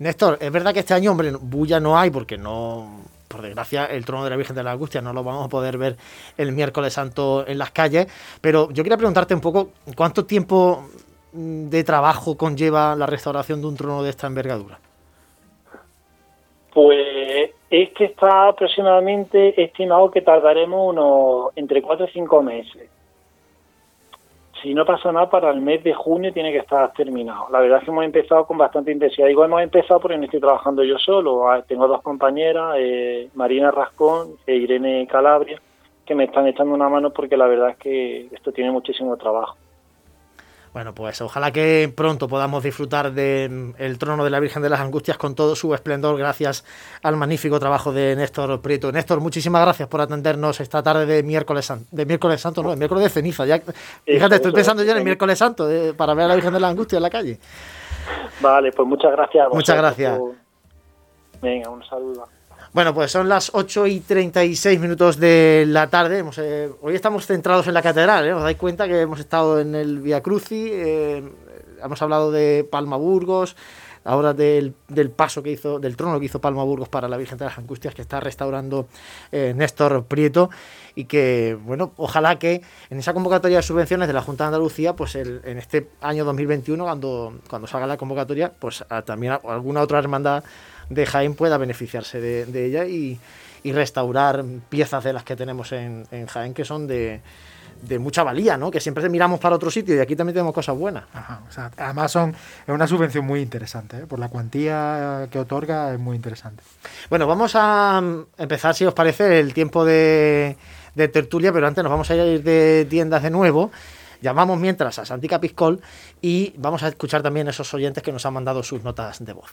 A: Néstor, es verdad que este año, hombre, bulla no hay porque no, por desgracia, el trono de la Virgen de la Angustia no lo vamos a poder ver el miércoles santo en las calles, pero yo quería preguntarte un poco, ¿cuánto tiempo de trabajo conlleva la restauración de un trono de esta envergadura?
K: Pues es que está aproximadamente estimado que tardaremos unos entre 4 y 5 meses si no pasa nada, para el mes de junio tiene que estar terminado. La verdad es que hemos empezado con bastante intensidad. Digo, hemos empezado porque no estoy trabajando yo solo. Ah, tengo dos compañeras, eh, Marina Rascón e Irene Calabria, que me están echando una mano porque la verdad es que esto tiene muchísimo trabajo.
A: Bueno, pues ojalá que pronto podamos disfrutar del el trono de la Virgen de las Angustias con todo su esplendor gracias al magnífico trabajo de Néstor Prieto. Néstor, muchísimas gracias por atendernos esta tarde de miércoles santo, de miércoles santo, no, de miércoles de ceniza. Ya, fíjate, estoy pensando ya en el miércoles santo para ver a la Virgen de las Angustias en la calle.
K: Vale, pues muchas gracias.
A: muchas gracias.
K: Venga, un saludo.
A: Bueno, pues son las 8 y 36 minutos de la tarde. Eh, hoy estamos centrados en la catedral. ¿eh? Os dais cuenta que hemos estado en el Via Cruci, eh, hemos hablado de Palma Burgos, ahora del, paso que hizo, del trono que hizo Palma Burgos para la Virgen de las Angustias, que está restaurando Néstor Prieto. Y que, bueno, ojalá que en esa convocatoria de subvenciones de la Junta de Andalucía, pues en este año 2021, cuando, cuando salga la convocatoria, pues también alguna otra hermandad de Jaén pueda beneficiarse de, ella y, restaurar piezas de las que tenemos en, Jaén que son de, mucha valía, ¿no? Que siempre miramos para otro sitio y aquí también tenemos cosas buenas.
C: además son, es una subvención muy interesante, ¿eh? por la cuantía que otorga es muy interesante.
A: Bueno, vamos a empezar, si os parece, el tiempo de, tertulia, pero antes nos vamos a ir de tiendas de nuevo. Llamamos mientras a Santica Piscol y vamos a escuchar también a esos oyentes que nos han mandado sus notas de voz.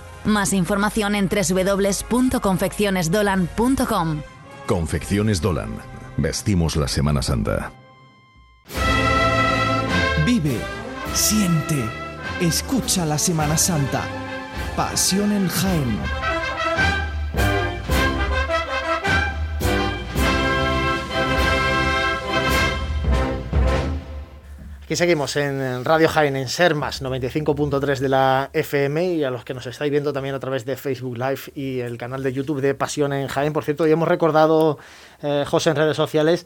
L: Más información en www.confeccionesdolan.com.
G: Confecciones Dolan. Vestimos la Semana Santa.
H: Vive, siente, escucha la Semana Santa. Pasión en Jaén.
A: Aquí seguimos en Radio Jaén, en Sermas 95.3 de la FM y a los que nos estáis viendo también a través de Facebook Live y el canal de YouTube de Pasión en Jaén. Por cierto, ya hemos recordado, eh, José, en redes sociales,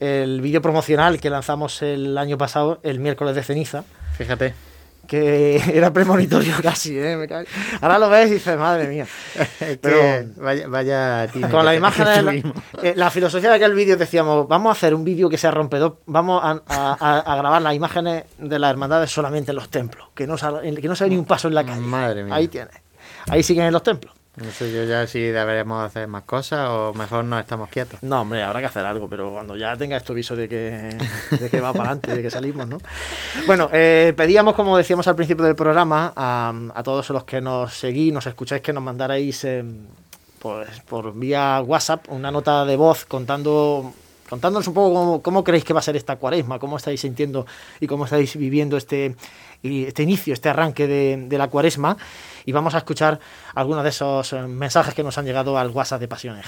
A: el vídeo promocional que lanzamos el año pasado, el miércoles de ceniza.
B: Fíjate
A: que era premonitorio casi, ¿eh? Ahora lo ves y dices, madre mía.
B: Pero vaya, vaya
A: con la imagen de eh, la, filosofía de aquel vídeo decíamos, vamos a hacer un vídeo que sea rompedor, vamos a, grabar las imágenes de las hermandades solamente en los templos, que no, sale, que no ni un paso en la calle.
B: Madre mía.
A: Ahí tienes. Ahí siguen en los templos.
B: No sé yo ya si deberemos hacer más cosas o mejor no estamos quietos.
A: No, hombre, habrá que hacer algo, pero cuando ya tenga esto viso de que, de que va para adelante, de que salimos, ¿no? Bueno, eh, pedíamos, como decíamos al principio del programa, a, a, todos los que nos seguís, nos escucháis, que nos mandarais eh, pues, por vía WhatsApp una nota de voz contando contándonos un poco cómo, cómo, creéis que va a ser esta cuaresma, cómo estáis sintiendo y cómo estáis viviendo este, este inicio, este arranque de, de la cuaresma. Y vamos a escuchar algunos de esos eh, mensajes que nos han llegado al WhatsApp de Pasión.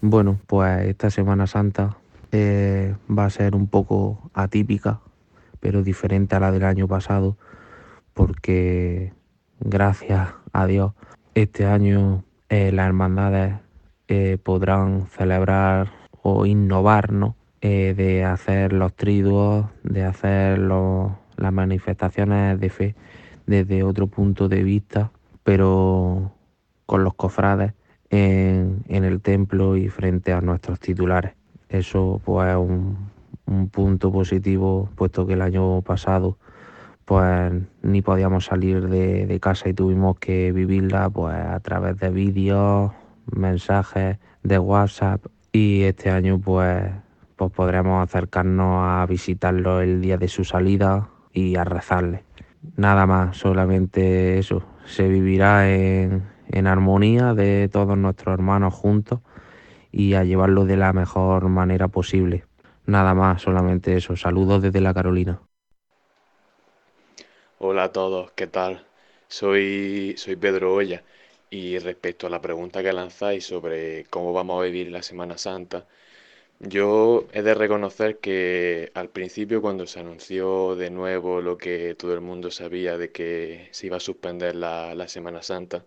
M: Bueno, pues esta Semana Santa eh, va a ser un poco atípica, pero diferente a la del año pasado, porque gracias a Dios este año eh, las hermandades podrán celebrar o innovar, ¿no? Eh, de hacer los triduos, de hacer las manifestaciones de fe desde otro punto de vista, pero con los cofrades en, el templo y frente a nuestros titulares. Eso pues es un, un punto positivo, puesto que el año pasado pues ni podíamos salir de, de, casa y tuvimos que vivirla pues a través de vídeos, mensajes de WhatsApp y este año pues, pues podremos acercarnos a visitarlo el día de su salida y a rezarle. Nada más, solamente eso, se vivirá en, en armonía de todos nuestros hermanos juntos y a llevarlo de la mejor manera posible. Nada más, solamente eso. Saludos desde la Carolina.
N: Hola a todos, ¿qué tal? Soy, soy Pedro Olla y respecto a la pregunta que lanzáis sobre cómo vamos a vivir la Semana Santa, yo he de reconocer que al principio cuando se anunció de nuevo lo que todo el mundo sabía de que se iba a suspender la, la Semana Santa,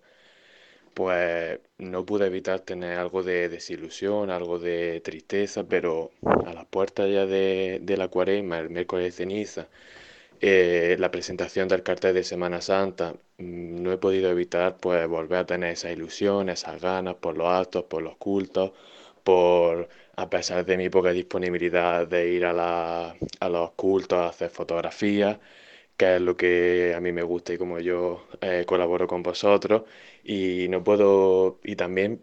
N: pues no pude evitar tener algo de desilusión, algo de tristeza, pero a las puertas ya de, de la cuaresma, el miércoles de ceniza, eh, la presentación del cartel de Semana Santa, mm, no he podido evitar pues volver a tener esa ilusión, esas ganas por los actos, por los cultos, por, a pesar de mi poca disponibilidad de ir a, la, a los cultos, a hacer fotografías, que es lo que a mí me gusta y como yo eh, colaboro con vosotros, y no puedo, y también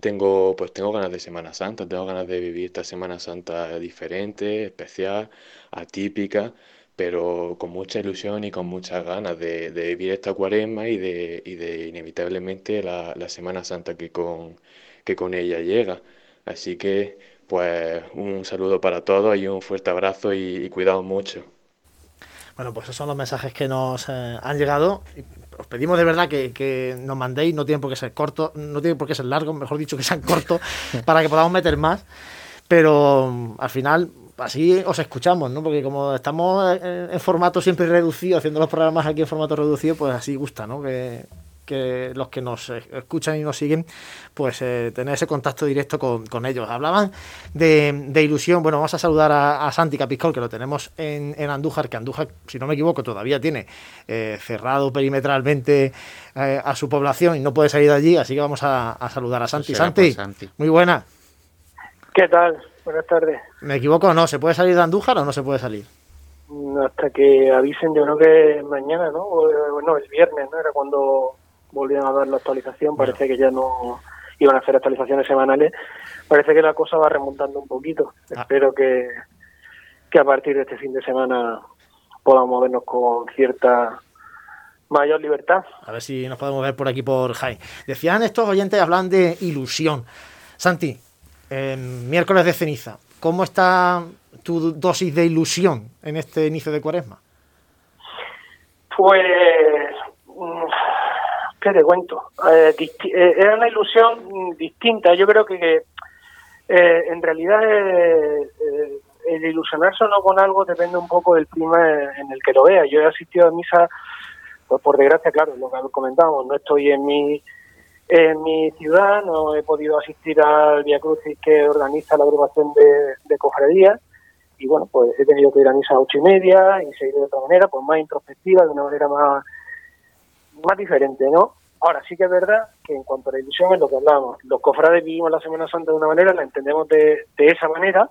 N: tengo, pues tengo ganas de Semana Santa, tengo ganas de vivir esta Semana Santa diferente, especial, atípica pero con mucha ilusión y con muchas ganas de, de vivir esta cuaresma y de, y de inevitablemente la, la, Semana Santa que con, que con ella llega. Así que, pues, un saludo para todos y un fuerte abrazo y, y cuidaos mucho.
A: Bueno, pues esos son los mensajes que nos eh, han llegado. Os pedimos de verdad que, nos mandéis, no tienen por qué ser cortos, no tienen por qué ser largos, mejor dicho que sean cortos, para que podamos meter más. Pero al final así os escuchamos, ¿no? Porque como estamos en, en, formato siempre reducido, haciendo los programas aquí en formato reducido, pues así gusta, ¿no? Que, que los que nos escuchan y nos siguen, pues eh, tener ese contacto directo con, con ellos. Hablaban de, de, ilusión, bueno, vamos a saludar a, a Santi Capiscol, que lo tenemos en, en, Andújar, que Andújar, si no me equivoco, todavía tiene eh, cerrado perimetralmente eh, a su población y no puede salir de allí, así que vamos a, a saludar a Santi. Santi, Santi, muy buena.
O: ¿Qué tal? Buenas tardes.
A: ¿Me equivoco o no? ¿Se puede salir de Andújar o no se puede salir?
O: Hasta que avisen, yo creo que mañana, ¿no? O, bueno, el viernes, ¿no? Era cuando volvían a dar la actualización, parece bueno. que ya no iban a hacer actualizaciones semanales. Parece que la cosa va remontando un poquito. Ah. Espero que, que a partir de este fin de semana podamos movernos con cierta mayor libertad.
A: A ver si nos podemos ver por aquí por Jai. Decían estos oyentes, hablan de ilusión. Santi, eh, miércoles de ceniza, ¿cómo está tu dosis de ilusión en este inicio de cuaresma?
O: Pues, ¿qué te cuento? Eh, eh, era una ilusión distinta. Yo creo que eh, en realidad eh, el ilusionarse o no con algo depende un poco del clima en el que lo vea. Yo he asistido a misa, pues por desgracia, claro, lo que comentábamos, no estoy en mi en mi ciudad, no he podido asistir al Via Crucis que organiza la agrupación de, de cofradías y bueno, pues he tenido que ir a misa a ocho y media y seguir de otra manera, pues más introspectiva, de una manera más, más diferente, ¿no? Ahora sí que es verdad que en cuanto a la ilusión es lo que hablábamos. Los cofrades vivimos la Semana Santa de una manera, la entendemos de, esa manera,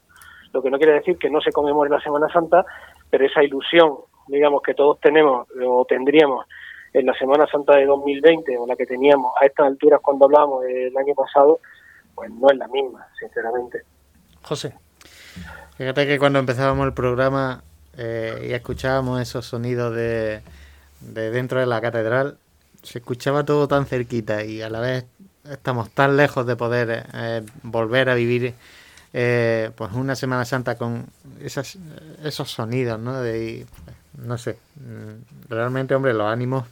O: lo que no quiere decir que no se conmemore la Semana Santa, pero esa ilusión, digamos, que todos tenemos o tendríamos en la Semana Santa de 2020 o la que teníamos a estas alturas cuando hablamos del año pasado, pues no es la misma, sinceramente.
A: José.
B: Fíjate que cuando empezábamos el programa eh, y escuchábamos esos sonidos de, de dentro de la catedral, se escuchaba todo tan cerquita y a la vez estamos tan lejos de poder eh, volver a vivir eh, pues una Semana Santa con esas, esos sonidos, ¿no? De, no sé, mm, realmente, hombre, los ánimos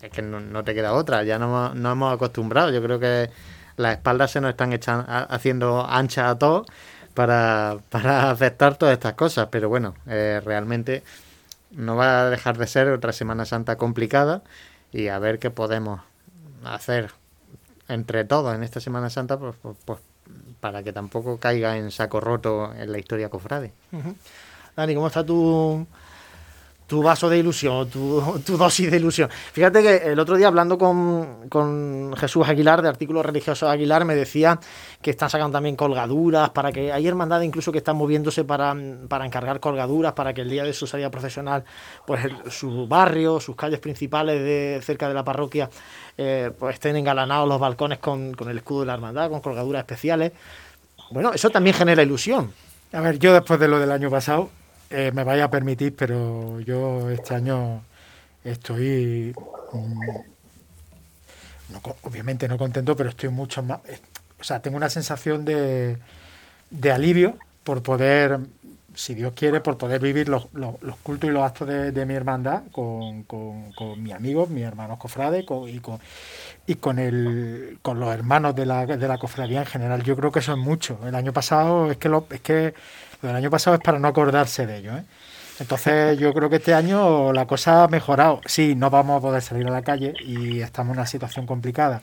B: es que no, te queda otra, ya no, no hemos acostumbrado, yo creo que las espaldas se nos están echando, haciendo anchas a todos para, para aceptar todas estas cosas, pero bueno, eh, realmente no va a dejar de ser otra Semana Santa complicada y a ver qué podemos hacer entre todos en esta Semana Santa pues, pues, pues para que tampoco caiga en saco roto en la historia cofrade.
A: Dani, ¿cómo está tu, tu vaso de ilusión, tu, tu, dosis de ilusión. Fíjate que el otro día hablando con, con, Jesús Aguilar de Artículos Religiosos Aguilar me decía que están sacando también colgaduras, para que hay hermandades incluso que están moviéndose para, para encargar colgaduras, para que el día de su salida profesional, pues su barrio, sus calles principales de cerca de la parroquia, eh, pues estén engalanados los balcones con, con el escudo de la hermandad, con colgaduras especiales. Bueno, eso también genera ilusión.
C: A ver, yo después de lo del año pasado, eh, me vaya a permitir, pero yo este año estoy, mm, obviamente no contento, pero estoy mucho más, eh, o sea, tengo una sensación de, de alivio por poder, si Dios quiere, por poder vivir los, los, cultos y los actos de, mi hermandad con, con, con, mis amigos, mis hermanos cofrades y con y con el con los hermanos de la, de la cofradía en general. Yo creo que eso es mucho. El año pasado es que es que lo del año pasado es para no acordarse de ello. ¿eh? Entonces yo creo que este año la cosa ha mejorado. Sí, no vamos a poder salir a la calle y estamos en una situación complicada.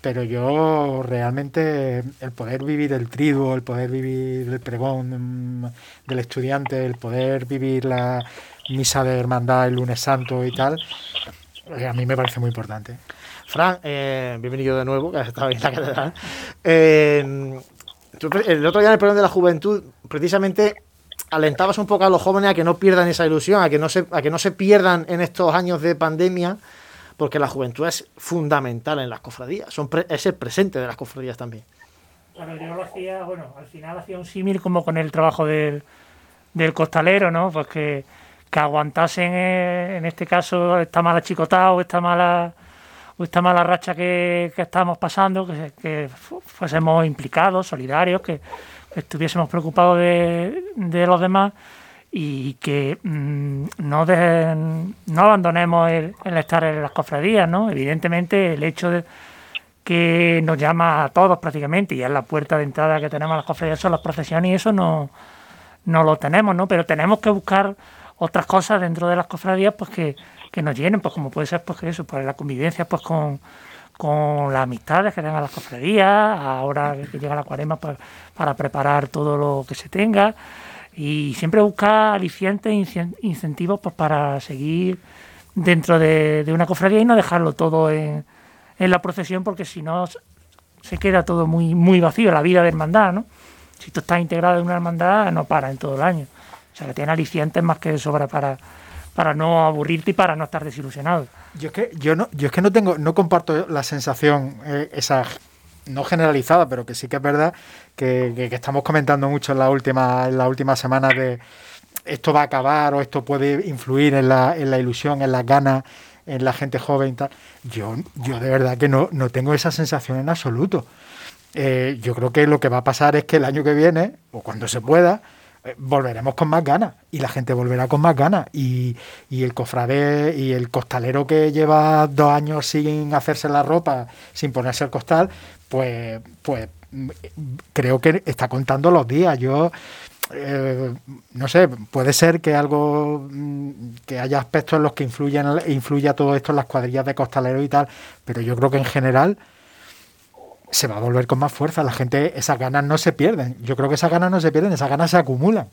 C: Pero yo realmente el poder vivir el triduo, el poder vivir el pregón mm, del estudiante, el poder vivir la misa de hermandad el lunes santo y tal, eh, a mí me parece muy importante.
A: Fran, eh, bienvenido de nuevo, que has estado en la catedral. Eh, el otro día en el perdón de la juventud, precisamente alentabas un poco a los jóvenes a que no pierdan esa ilusión, a que no se, a que no se pierdan en estos años de pandemia, porque la juventud es fundamental en las cofradías, es el presente de las cofradías también.
D: Bueno, yo lo hacía, bueno, al final hacía un símil como con el trabajo del, del costalero, ¿no? Pues que, que aguantasen, eh, en este caso, esta mala chicotado, esta mala esta mala racha que, estamos pasando, que, fuésemos implicados, solidarios, que, estuviésemos preocupados de, los demás y que mm, no, no abandonemos el, estar en las cofradías, ¿no? Evidentemente el hecho de que nos llama a todos prácticamente y es la puerta de entrada que tenemos a las cofradías son las procesiones y eso no, no lo tenemos, ¿no? Pero tenemos que buscar otras cosas dentro de las cofradías pues que, que nos llenen, pues como puede ser pues eso, pues la convivencia pues con, con las amistades que tengan las cofradías, ahora que llega la cuarema pues, para preparar todo lo que se tenga y siempre buscar alicientes incentivos pues para seguir dentro de, una cofradía y no dejarlo todo en, en la procesión porque si no se queda todo muy muy vacío la vida de hermandad, ¿no? Si tú estás integrado en una hermandad no para en todo el año. O sea que tiene alicientes más que sobra para, para no aburrirte y para no estar desilusionado.
C: Yo es que yo no, yo es que no tengo, no comparto la sensación eh, esa no generalizada, pero que sí que es verdad que, estamos comentando mucho en la última, en la última semana de esto va a acabar o esto puede influir en la, en la ilusión, en las ganas, en la gente joven y tal. Yo, yo de verdad que no, no tengo esa sensación en absoluto. Eh, yo creo que lo que va a pasar es que el año que viene, o cuando se pueda, volveremos con más ganas y la gente volverá con más ganas y, y, el cofrade y el costalero que lleva dos años sin hacerse la ropa, sin ponerse el costal, pues, pues creo que está contando los días. Yo eh, no sé, puede ser que algo mm, que haya aspectos en los que influyen, influya todo esto en las cuadrillas de costaleros y tal, pero yo creo que en general se va a volver con más fuerza. La gente, esas ganas no se pierden. Yo creo que esas ganas no se pierden, esas ganas se acumulan.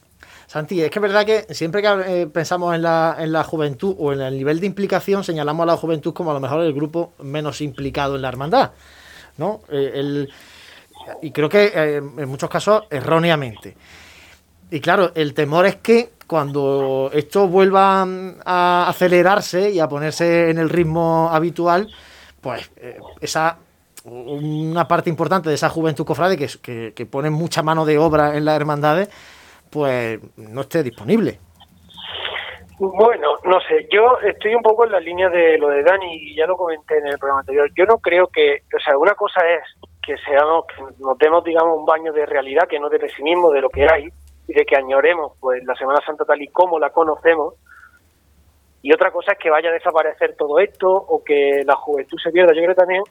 A: Santi, es que es verdad que siempre que eh, pensamos en la, en la juventud o en el nivel de implicación, señalamos a la juventud como a lo mejor el grupo menos implicado en la hermandad. ¿no? Eh, y creo que eh, en muchos casos erróneamente. Y claro, el temor es que cuando esto vuelva a acelerarse y a ponerse en el ritmo habitual, pues esa una parte importante de esa juventud cofrade que, que, que mucha mano de obra en las hermandades, pues no esté disponible.
O: Bueno, no sé, yo estoy un poco en la línea de lo de Dani y ya lo comenté en el programa anterior. Yo no creo que, o sea, una cosa es que seamos, que nos demos, digamos, un baño de realidad, que no de pesimismo de lo que hay y de que añoremos, pues, la Semana Santa tal y como la conocemos. Y otra cosa es que vaya a desaparecer todo esto o que la juventud se pierda. Yo creo también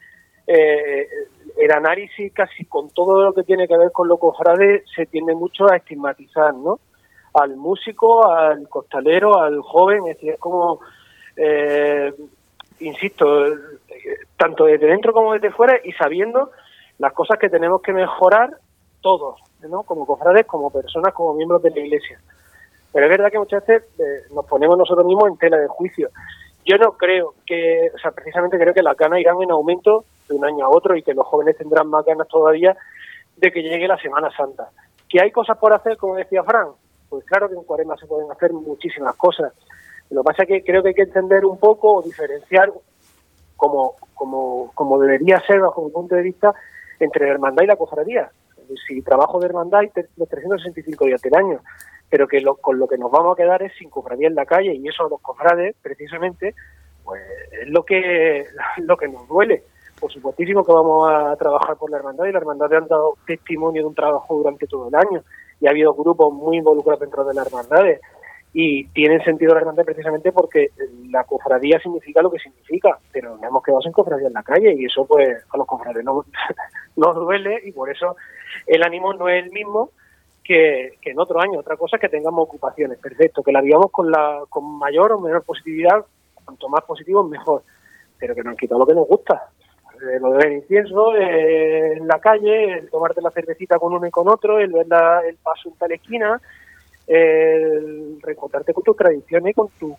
O: eh, el análisis casi con todo lo que tiene que ver con lo cofrade se tiende mucho a estigmatizar, ¿no? Al músico, al costalero, al joven, es decir, es como, eh, insisto, tanto desde dentro como desde fuera y sabiendo las cosas que tenemos que mejorar todos, ¿no? Como cofrades, como personas, como miembros de la Iglesia. Pero es verdad que muchas veces eh, nos ponemos nosotros mismos en tela de juicio. Yo no creo que, o sea, precisamente creo que las ganas irán en aumento de un año a otro y que los jóvenes tendrán más ganas todavía de que llegue la Semana Santa. ¿Que hay cosas por hacer, como decía Fran? Pues claro que en Cuaresma se pueden hacer muchísimas cosas. Lo que pasa es que creo que hay que entender un poco o diferenciar como, como, como debería ser bajo mi punto de vista entre la hermandad y la cofradía. Si trabajo de hermandad los 365 días del año, pero que lo, con lo que nos vamos a quedar es sin cofradía en la calle y eso a los cofrades precisamente pues es lo que lo que nos duele. Por supuestísimo que vamos a trabajar por la hermandad y la hermandad han dado testimonio de un trabajo durante todo el año y ha habido grupos muy involucrados dentro de las hermandades. Y tienen sentido la hermandad precisamente porque la cofradía significa lo que significa, pero nos hemos quedado sin cofradía en la calle y eso pues a los cofrades no, nos duele y por eso el ánimo no es el mismo que, en otro año. Otra cosa es que tengamos ocupaciones, perfecto, que la vivamos con, la, con mayor o menor positividad, cuanto más positivo mejor, pero que nos han quitado lo que nos gusta. Eh, lo de ver incienso eh, en la calle, el tomarte la cervecita con uno y con otro, el ver la, el paso en tal esquina, el reencontrarte con tus tradiciones con tu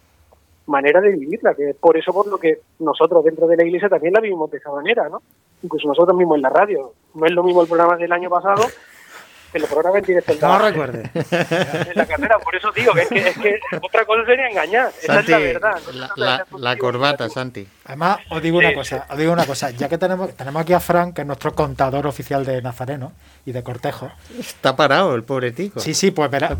O: manera de vivirla, que es por eso por lo que nosotros dentro de la iglesia también la vivimos de esa manera, ¿no? Incluso nosotros mismos en la radio. No es lo mismo el programa del año pasado que los programas en directo.
A: No recuerde.
O: En la carrera, por eso digo que es que, es que otra cosa sería engañar. Esa
B: Santi,
O: es la verdad.
B: La, la, la corbata, Santi.
C: Además, os digo una cosa, os digo una cosa, ya que tenemos, tenemos aquí a Frank, que es nuestro contador oficial de Nazareno y de cortejo.
B: Está parado el pobre tico.
C: Sí, sí, pues verá.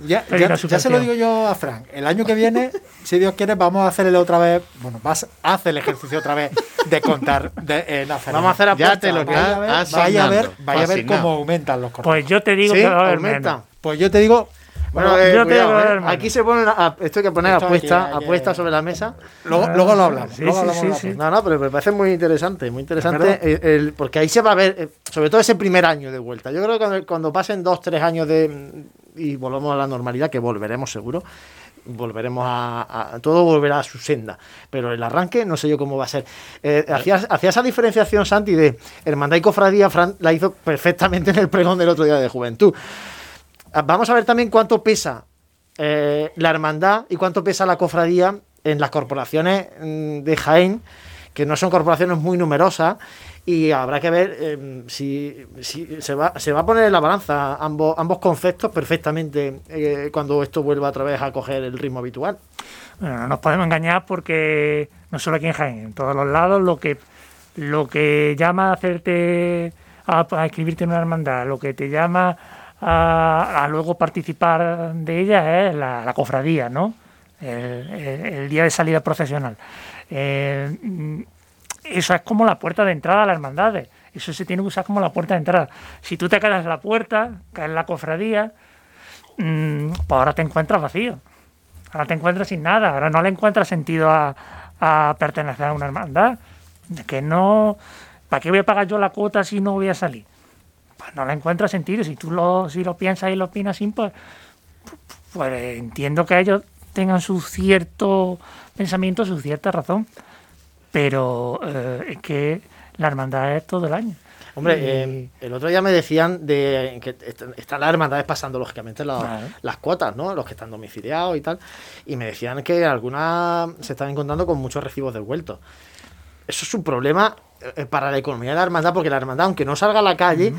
C: Ya,
D: Hay
C: ya- ya se lo digo yo a Frank. El año que viene, si Dios quiere, vamos a hacerle otra vez. Bueno, vas a hacer el ejercicio otra vez de contar de eh, Nazareno.
A: Vamos a hacer
C: Ya
A: apuestas,
C: te lo
A: vaya
C: vaya
A: a ver,
C: vaya a ver, vaya a ver cómo aumentan los cortejos.
D: Pues yo te digo
A: Sí,
D: que va a haber
A: aumenta.
D: menos.
C: Pues yo te digo.
A: Bueno, eh,
D: yo te
A: cuidado,
D: digo que
A: eh. Aquí se pone a- esto hay que poner
C: Esto aquí,
A: apuestas sobre la mesa.
C: Luego, luego lo hablamos.
D: Sí,
C: luego
D: sí,
C: hablamos
D: sí,
C: apuesta.
A: No, no, pero me parece muy interesante, muy interesante,
C: verdad?
A: el- el- porque ahí se va a ver, eh, sobre todo ese primer año de vuelta. Yo creo que cuando, cuando pasen dos, tres años de y volvamos a la normalidad, que volveremos seguro, volveremos a, a- todo volverá a su senda. Pero el arranque no sé yo cómo va a ser. Eh, hacía, hacía esa diferenciación Santi de hermandad y cofradía, Fran la hizo perfectamente en el pregón del otro día de juventud. Ah, Vamos a ver también cuánto pesa eh, la hermandad y cuánto pesa la cofradía en las corporaciones mm, de Jaén, que no son corporaciones muy numerosas, y habrá que ver eh, si, se, va, se va a poner en la balanza ambos, ambos conceptos perfectamente eh, cuando esto vuelva otra vez a coger el ritmo habitual.
D: Bueno, no nos podemos engañar porque no solo aquí en Jaén, en todos los lados lo que lo que llama a hacerte a, a escribirte en una hermandad, lo que te llama a, luego participar de ella es la, la cofradía, ¿no? El, día de salida profesional. Eh, eso es como la puerta de entrada a las hermandades. Eso se tiene que usar como la puerta de entrada. Si tú te quedas en la puerta, que es la cofradía, mm, pues ahora te encuentras vacío. Ahora te encuentras sin nada, ahora no le encuentras sentido a, a pertenecer a una hermandad. Que no. ¿Para qué voy a pagar yo la cuota si no voy a salir? Pues no le encuentras sentido. Si tú lo, si lo piensas y lo opinas así, pues, pues entiendo que ellos tengan su cierto pensamiento, su cierta razón. Pero eh, es que la hermandad es todo el año.
A: Hombre, eh, el otro día me decían de que est- están las hermandades pasando lógicamente la-
D: Claro.
A: las cuotas, ¿no? Los que están domiciliados y tal. Y me decían que algunas se están encontrando con muchos recibos devueltos. Eso es un problema eh, para la economía de la hermandad, porque la hermandad, aunque no salga a la calle,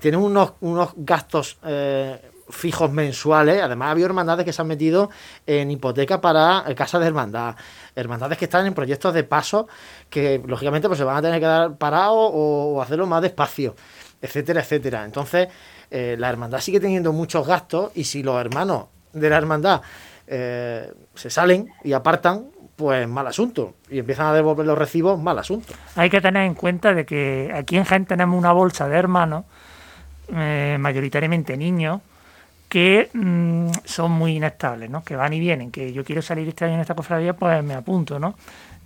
A: tiene unos, unos gastos eh, fijos mensuales. Además, ha habido hermandades que se han metido en hipoteca para eh, casas de hermandad. Hermandades que están en proyectos de paso que, lógicamente, pues se van a tener que dar parados o, hacerlo más despacio, etcétera, etcétera. Entonces, eh, la hermandad sigue teniendo muchos gastos y si los hermanos de la hermandad eh, se salen y apartan, pues mal asunto. Y empiezan a devolver los recibos, mal asunto.
D: Hay que tener en cuenta de que aquí en Jaén tenemos una bolsa de hermanos, eh, mayoritariamente niños, que mm, son muy inestables, ¿no? Que van y vienen, que yo quiero salir este año en esta cofradía, pues me apunto, ¿no?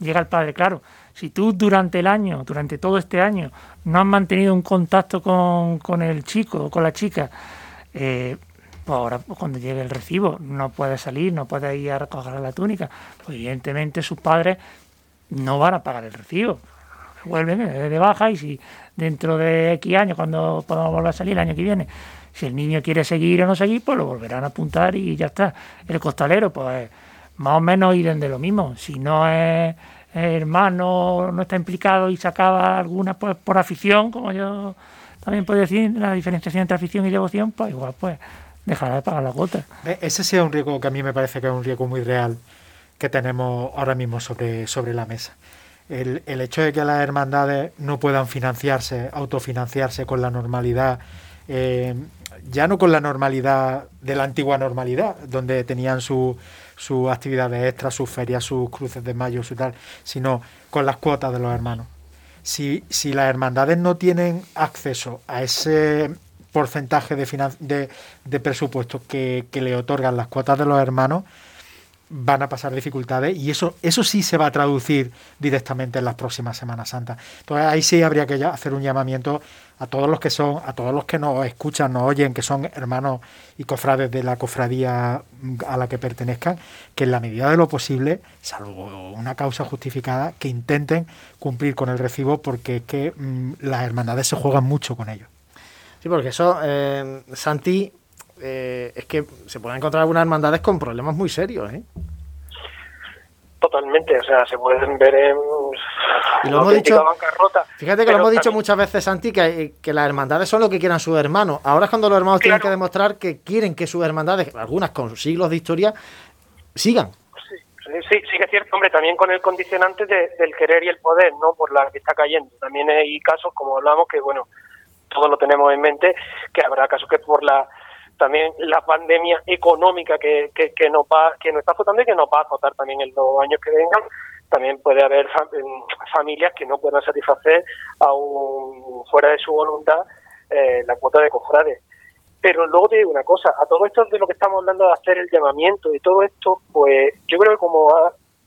D: Llega el padre, claro. Si tú durante el año, durante todo este año, no has mantenido un contacto con, con el chico o con la chica, eh, pues ahora pues, cuando llegue el recibo no puede salir, no puede ir a recoger la túnica, pues evidentemente sus padres no van a pagar el recibo. Vuelven de baja y si dentro de X años, cuando podamos volver a salir el año que viene, si el niño quiere seguir o no seguir, pues lo volverán a apuntar y ya está. El costalero, pues más o menos irán de lo mismo. Si no es hermano, no está implicado y se acaba alguna pues, por afición, como yo también puedo decir, la diferenciación entre afición y devoción, pues igual pues dejará de pagar la cuota.
C: Ese sí es un riesgo que a mí me parece que es un riesgo muy real que tenemos ahora mismo sobre, sobre la mesa. El, el hecho de que las hermandades no puedan financiarse, autofinanciarse con la normalidad, eh, ya no con la normalidad de la antigua normalidad, donde tenían sus actividades extras, sus ferias, sus cruces de mayo, su tal, sino con las cuotas de los hermanos. Si, si las hermandades no tienen acceso a ese porcentaje de, de, presupuesto que, le otorgan las cuotas de los hermanos, van a pasar dificultades y eso, eso sí se va a traducir directamente en las próximas Semanas Santas. Entonces ahí sí habría que hacer un llamamiento a todos los que son, a todos los que nos escuchan, nos oyen, que son hermanos y cofrades de la cofradía a la que pertenezcan, que en la medida de lo posible, salvo una causa justificada, que intenten cumplir con el recibo porque es que mm, las hermandades se juegan mucho con ellos.
A: Sí, porque eso, eh, Santi, eh, es que se pueden encontrar algunas hermandades con problemas muy serios, ¿eh?
O: Totalmente, o sea, se pueden ver en.
A: Y lo hemos dicho, fíjate que lo hemos dicho muchas veces, Santi, que, que, las hermandades son lo que quieran sus hermanos. Ahora es cuando los hermanos tienen que demostrar que quieren que sus hermandades, algunas con siglos de historia, sigan.
O: Sí, sí, sí que es cierto, hombre, también con el condicionante del querer y el poder, ¿no? Por la que está cayendo. También hay casos, como hablamos, que, bueno, todos lo tenemos en mente, que habrá casos que por la también la pandemia económica que, que, que, nos va, que nos está azotando y que nos va a azotar también en los años que vengan, también puede haber familias que no puedan satisfacer aún fuera de su voluntad eh, la cuota de cofrades. Pero luego te digo una cosa, a todo esto de lo que estamos hablando de hacer el llamamiento y todo esto, pues yo creo que como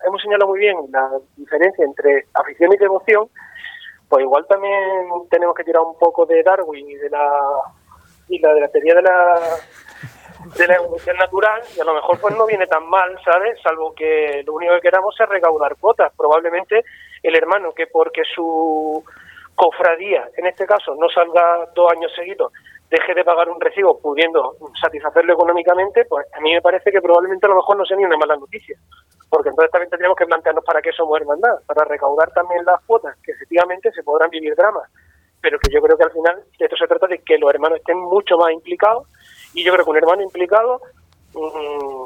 O: hemos señalado muy bien la diferencia entre afición y devoción, pues igual también tenemos que tirar un poco de Darwin y de la y la de la teoría de la de la evolución natural y a lo mejor pues no viene tan mal, ¿sabes? Salvo que lo único que queramos es recaudar cuotas. Probablemente el hermano que porque su cofradía, en este caso, no salga dos años seguidos, deje de pagar un recibo pudiendo satisfacerlo económicamente, pues a mí me parece que probablemente a lo mejor no sea ni una mala noticia porque entonces también tendríamos que plantearnos para qué somos hermandad, para recaudar también las cuotas, que efectivamente se podrán vivir dramas, pero que yo creo que al final esto se trata de que los hermanos estén mucho más implicados, y yo creo que un hermano implicado mm,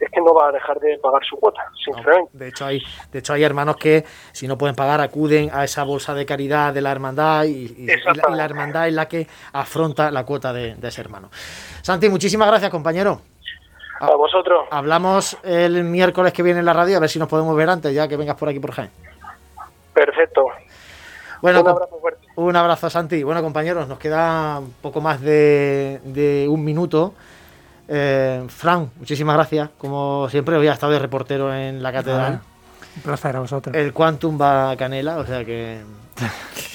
O: es que no va a dejar de pagar su cuota, sinceramente.
A: de hecho hay, de hecho hay hermanos que si no pueden pagar acuden a esa bolsa de caridad de la hermandad y, la, hermandad es la que afronta la cuota de, de ese hermano. Santi, muchísimas gracias, compañero.
O: A vosotros.
A: Hablamos el miércoles que viene en la radio, a ver si nos podemos ver antes, ya que vengas por aquí por Jaén.
O: Perfecto.
A: Bueno, un abrazo fuerte. Un abrazo, Santi. Bueno, compañeros, nos queda un poco más de, un minuto. Eh, Fran, muchísimas gracias. Como siempre, hoy ha estado de reportero en la catedral.
D: Un placer a vosotros.
A: El Quantum va a Canela, o sea que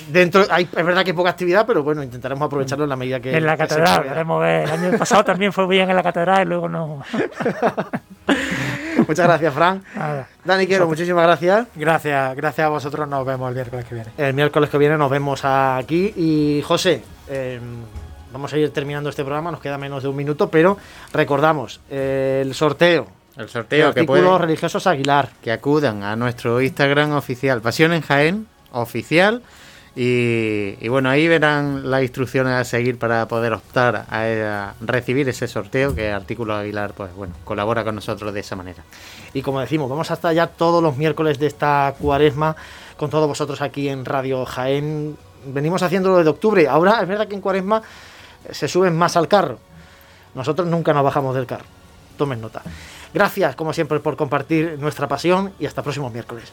A: Dentro hay, es verdad que hay poca actividad, pero bueno, intentaremos aprovecharlo en la medida que.
D: En la catedral, veremos ver. El año pasado también fue bien en la catedral y luego no.
A: Muchas gracias, Fran. Dani Quiero, muchísimas gracias.
C: Gracias, gracias a vosotros. Nos vemos el miércoles que viene.
A: El miércoles que viene nos vemos aquí. Y José, em, vamos a ir terminando este programa. Nos queda menos de un minuto, pero recordamos el sorteo.
B: El sorteo
A: que pueden, religiosos Aguilar.
B: Que acudan a nuestro Instagram oficial, Pasión en Jaén, oficial Y, bueno, ahí verán las instrucciones a seguir para poder optar a, recibir ese sorteo que Artículo Aguilar, pues bueno, colabora con nosotros de esa manera.
A: Y como decimos, vamos a estar ya todos los miércoles de esta cuaresma con todos vosotros aquí en Radio Jaén. Venimos haciéndolo desde octubre. Ahora es verdad que en cuaresma se suben más al carro. Nosotros nunca nos bajamos del carro. Tomen nota. Gracias, como siempre, por compartir nuestra pasión y hasta próximos miércoles.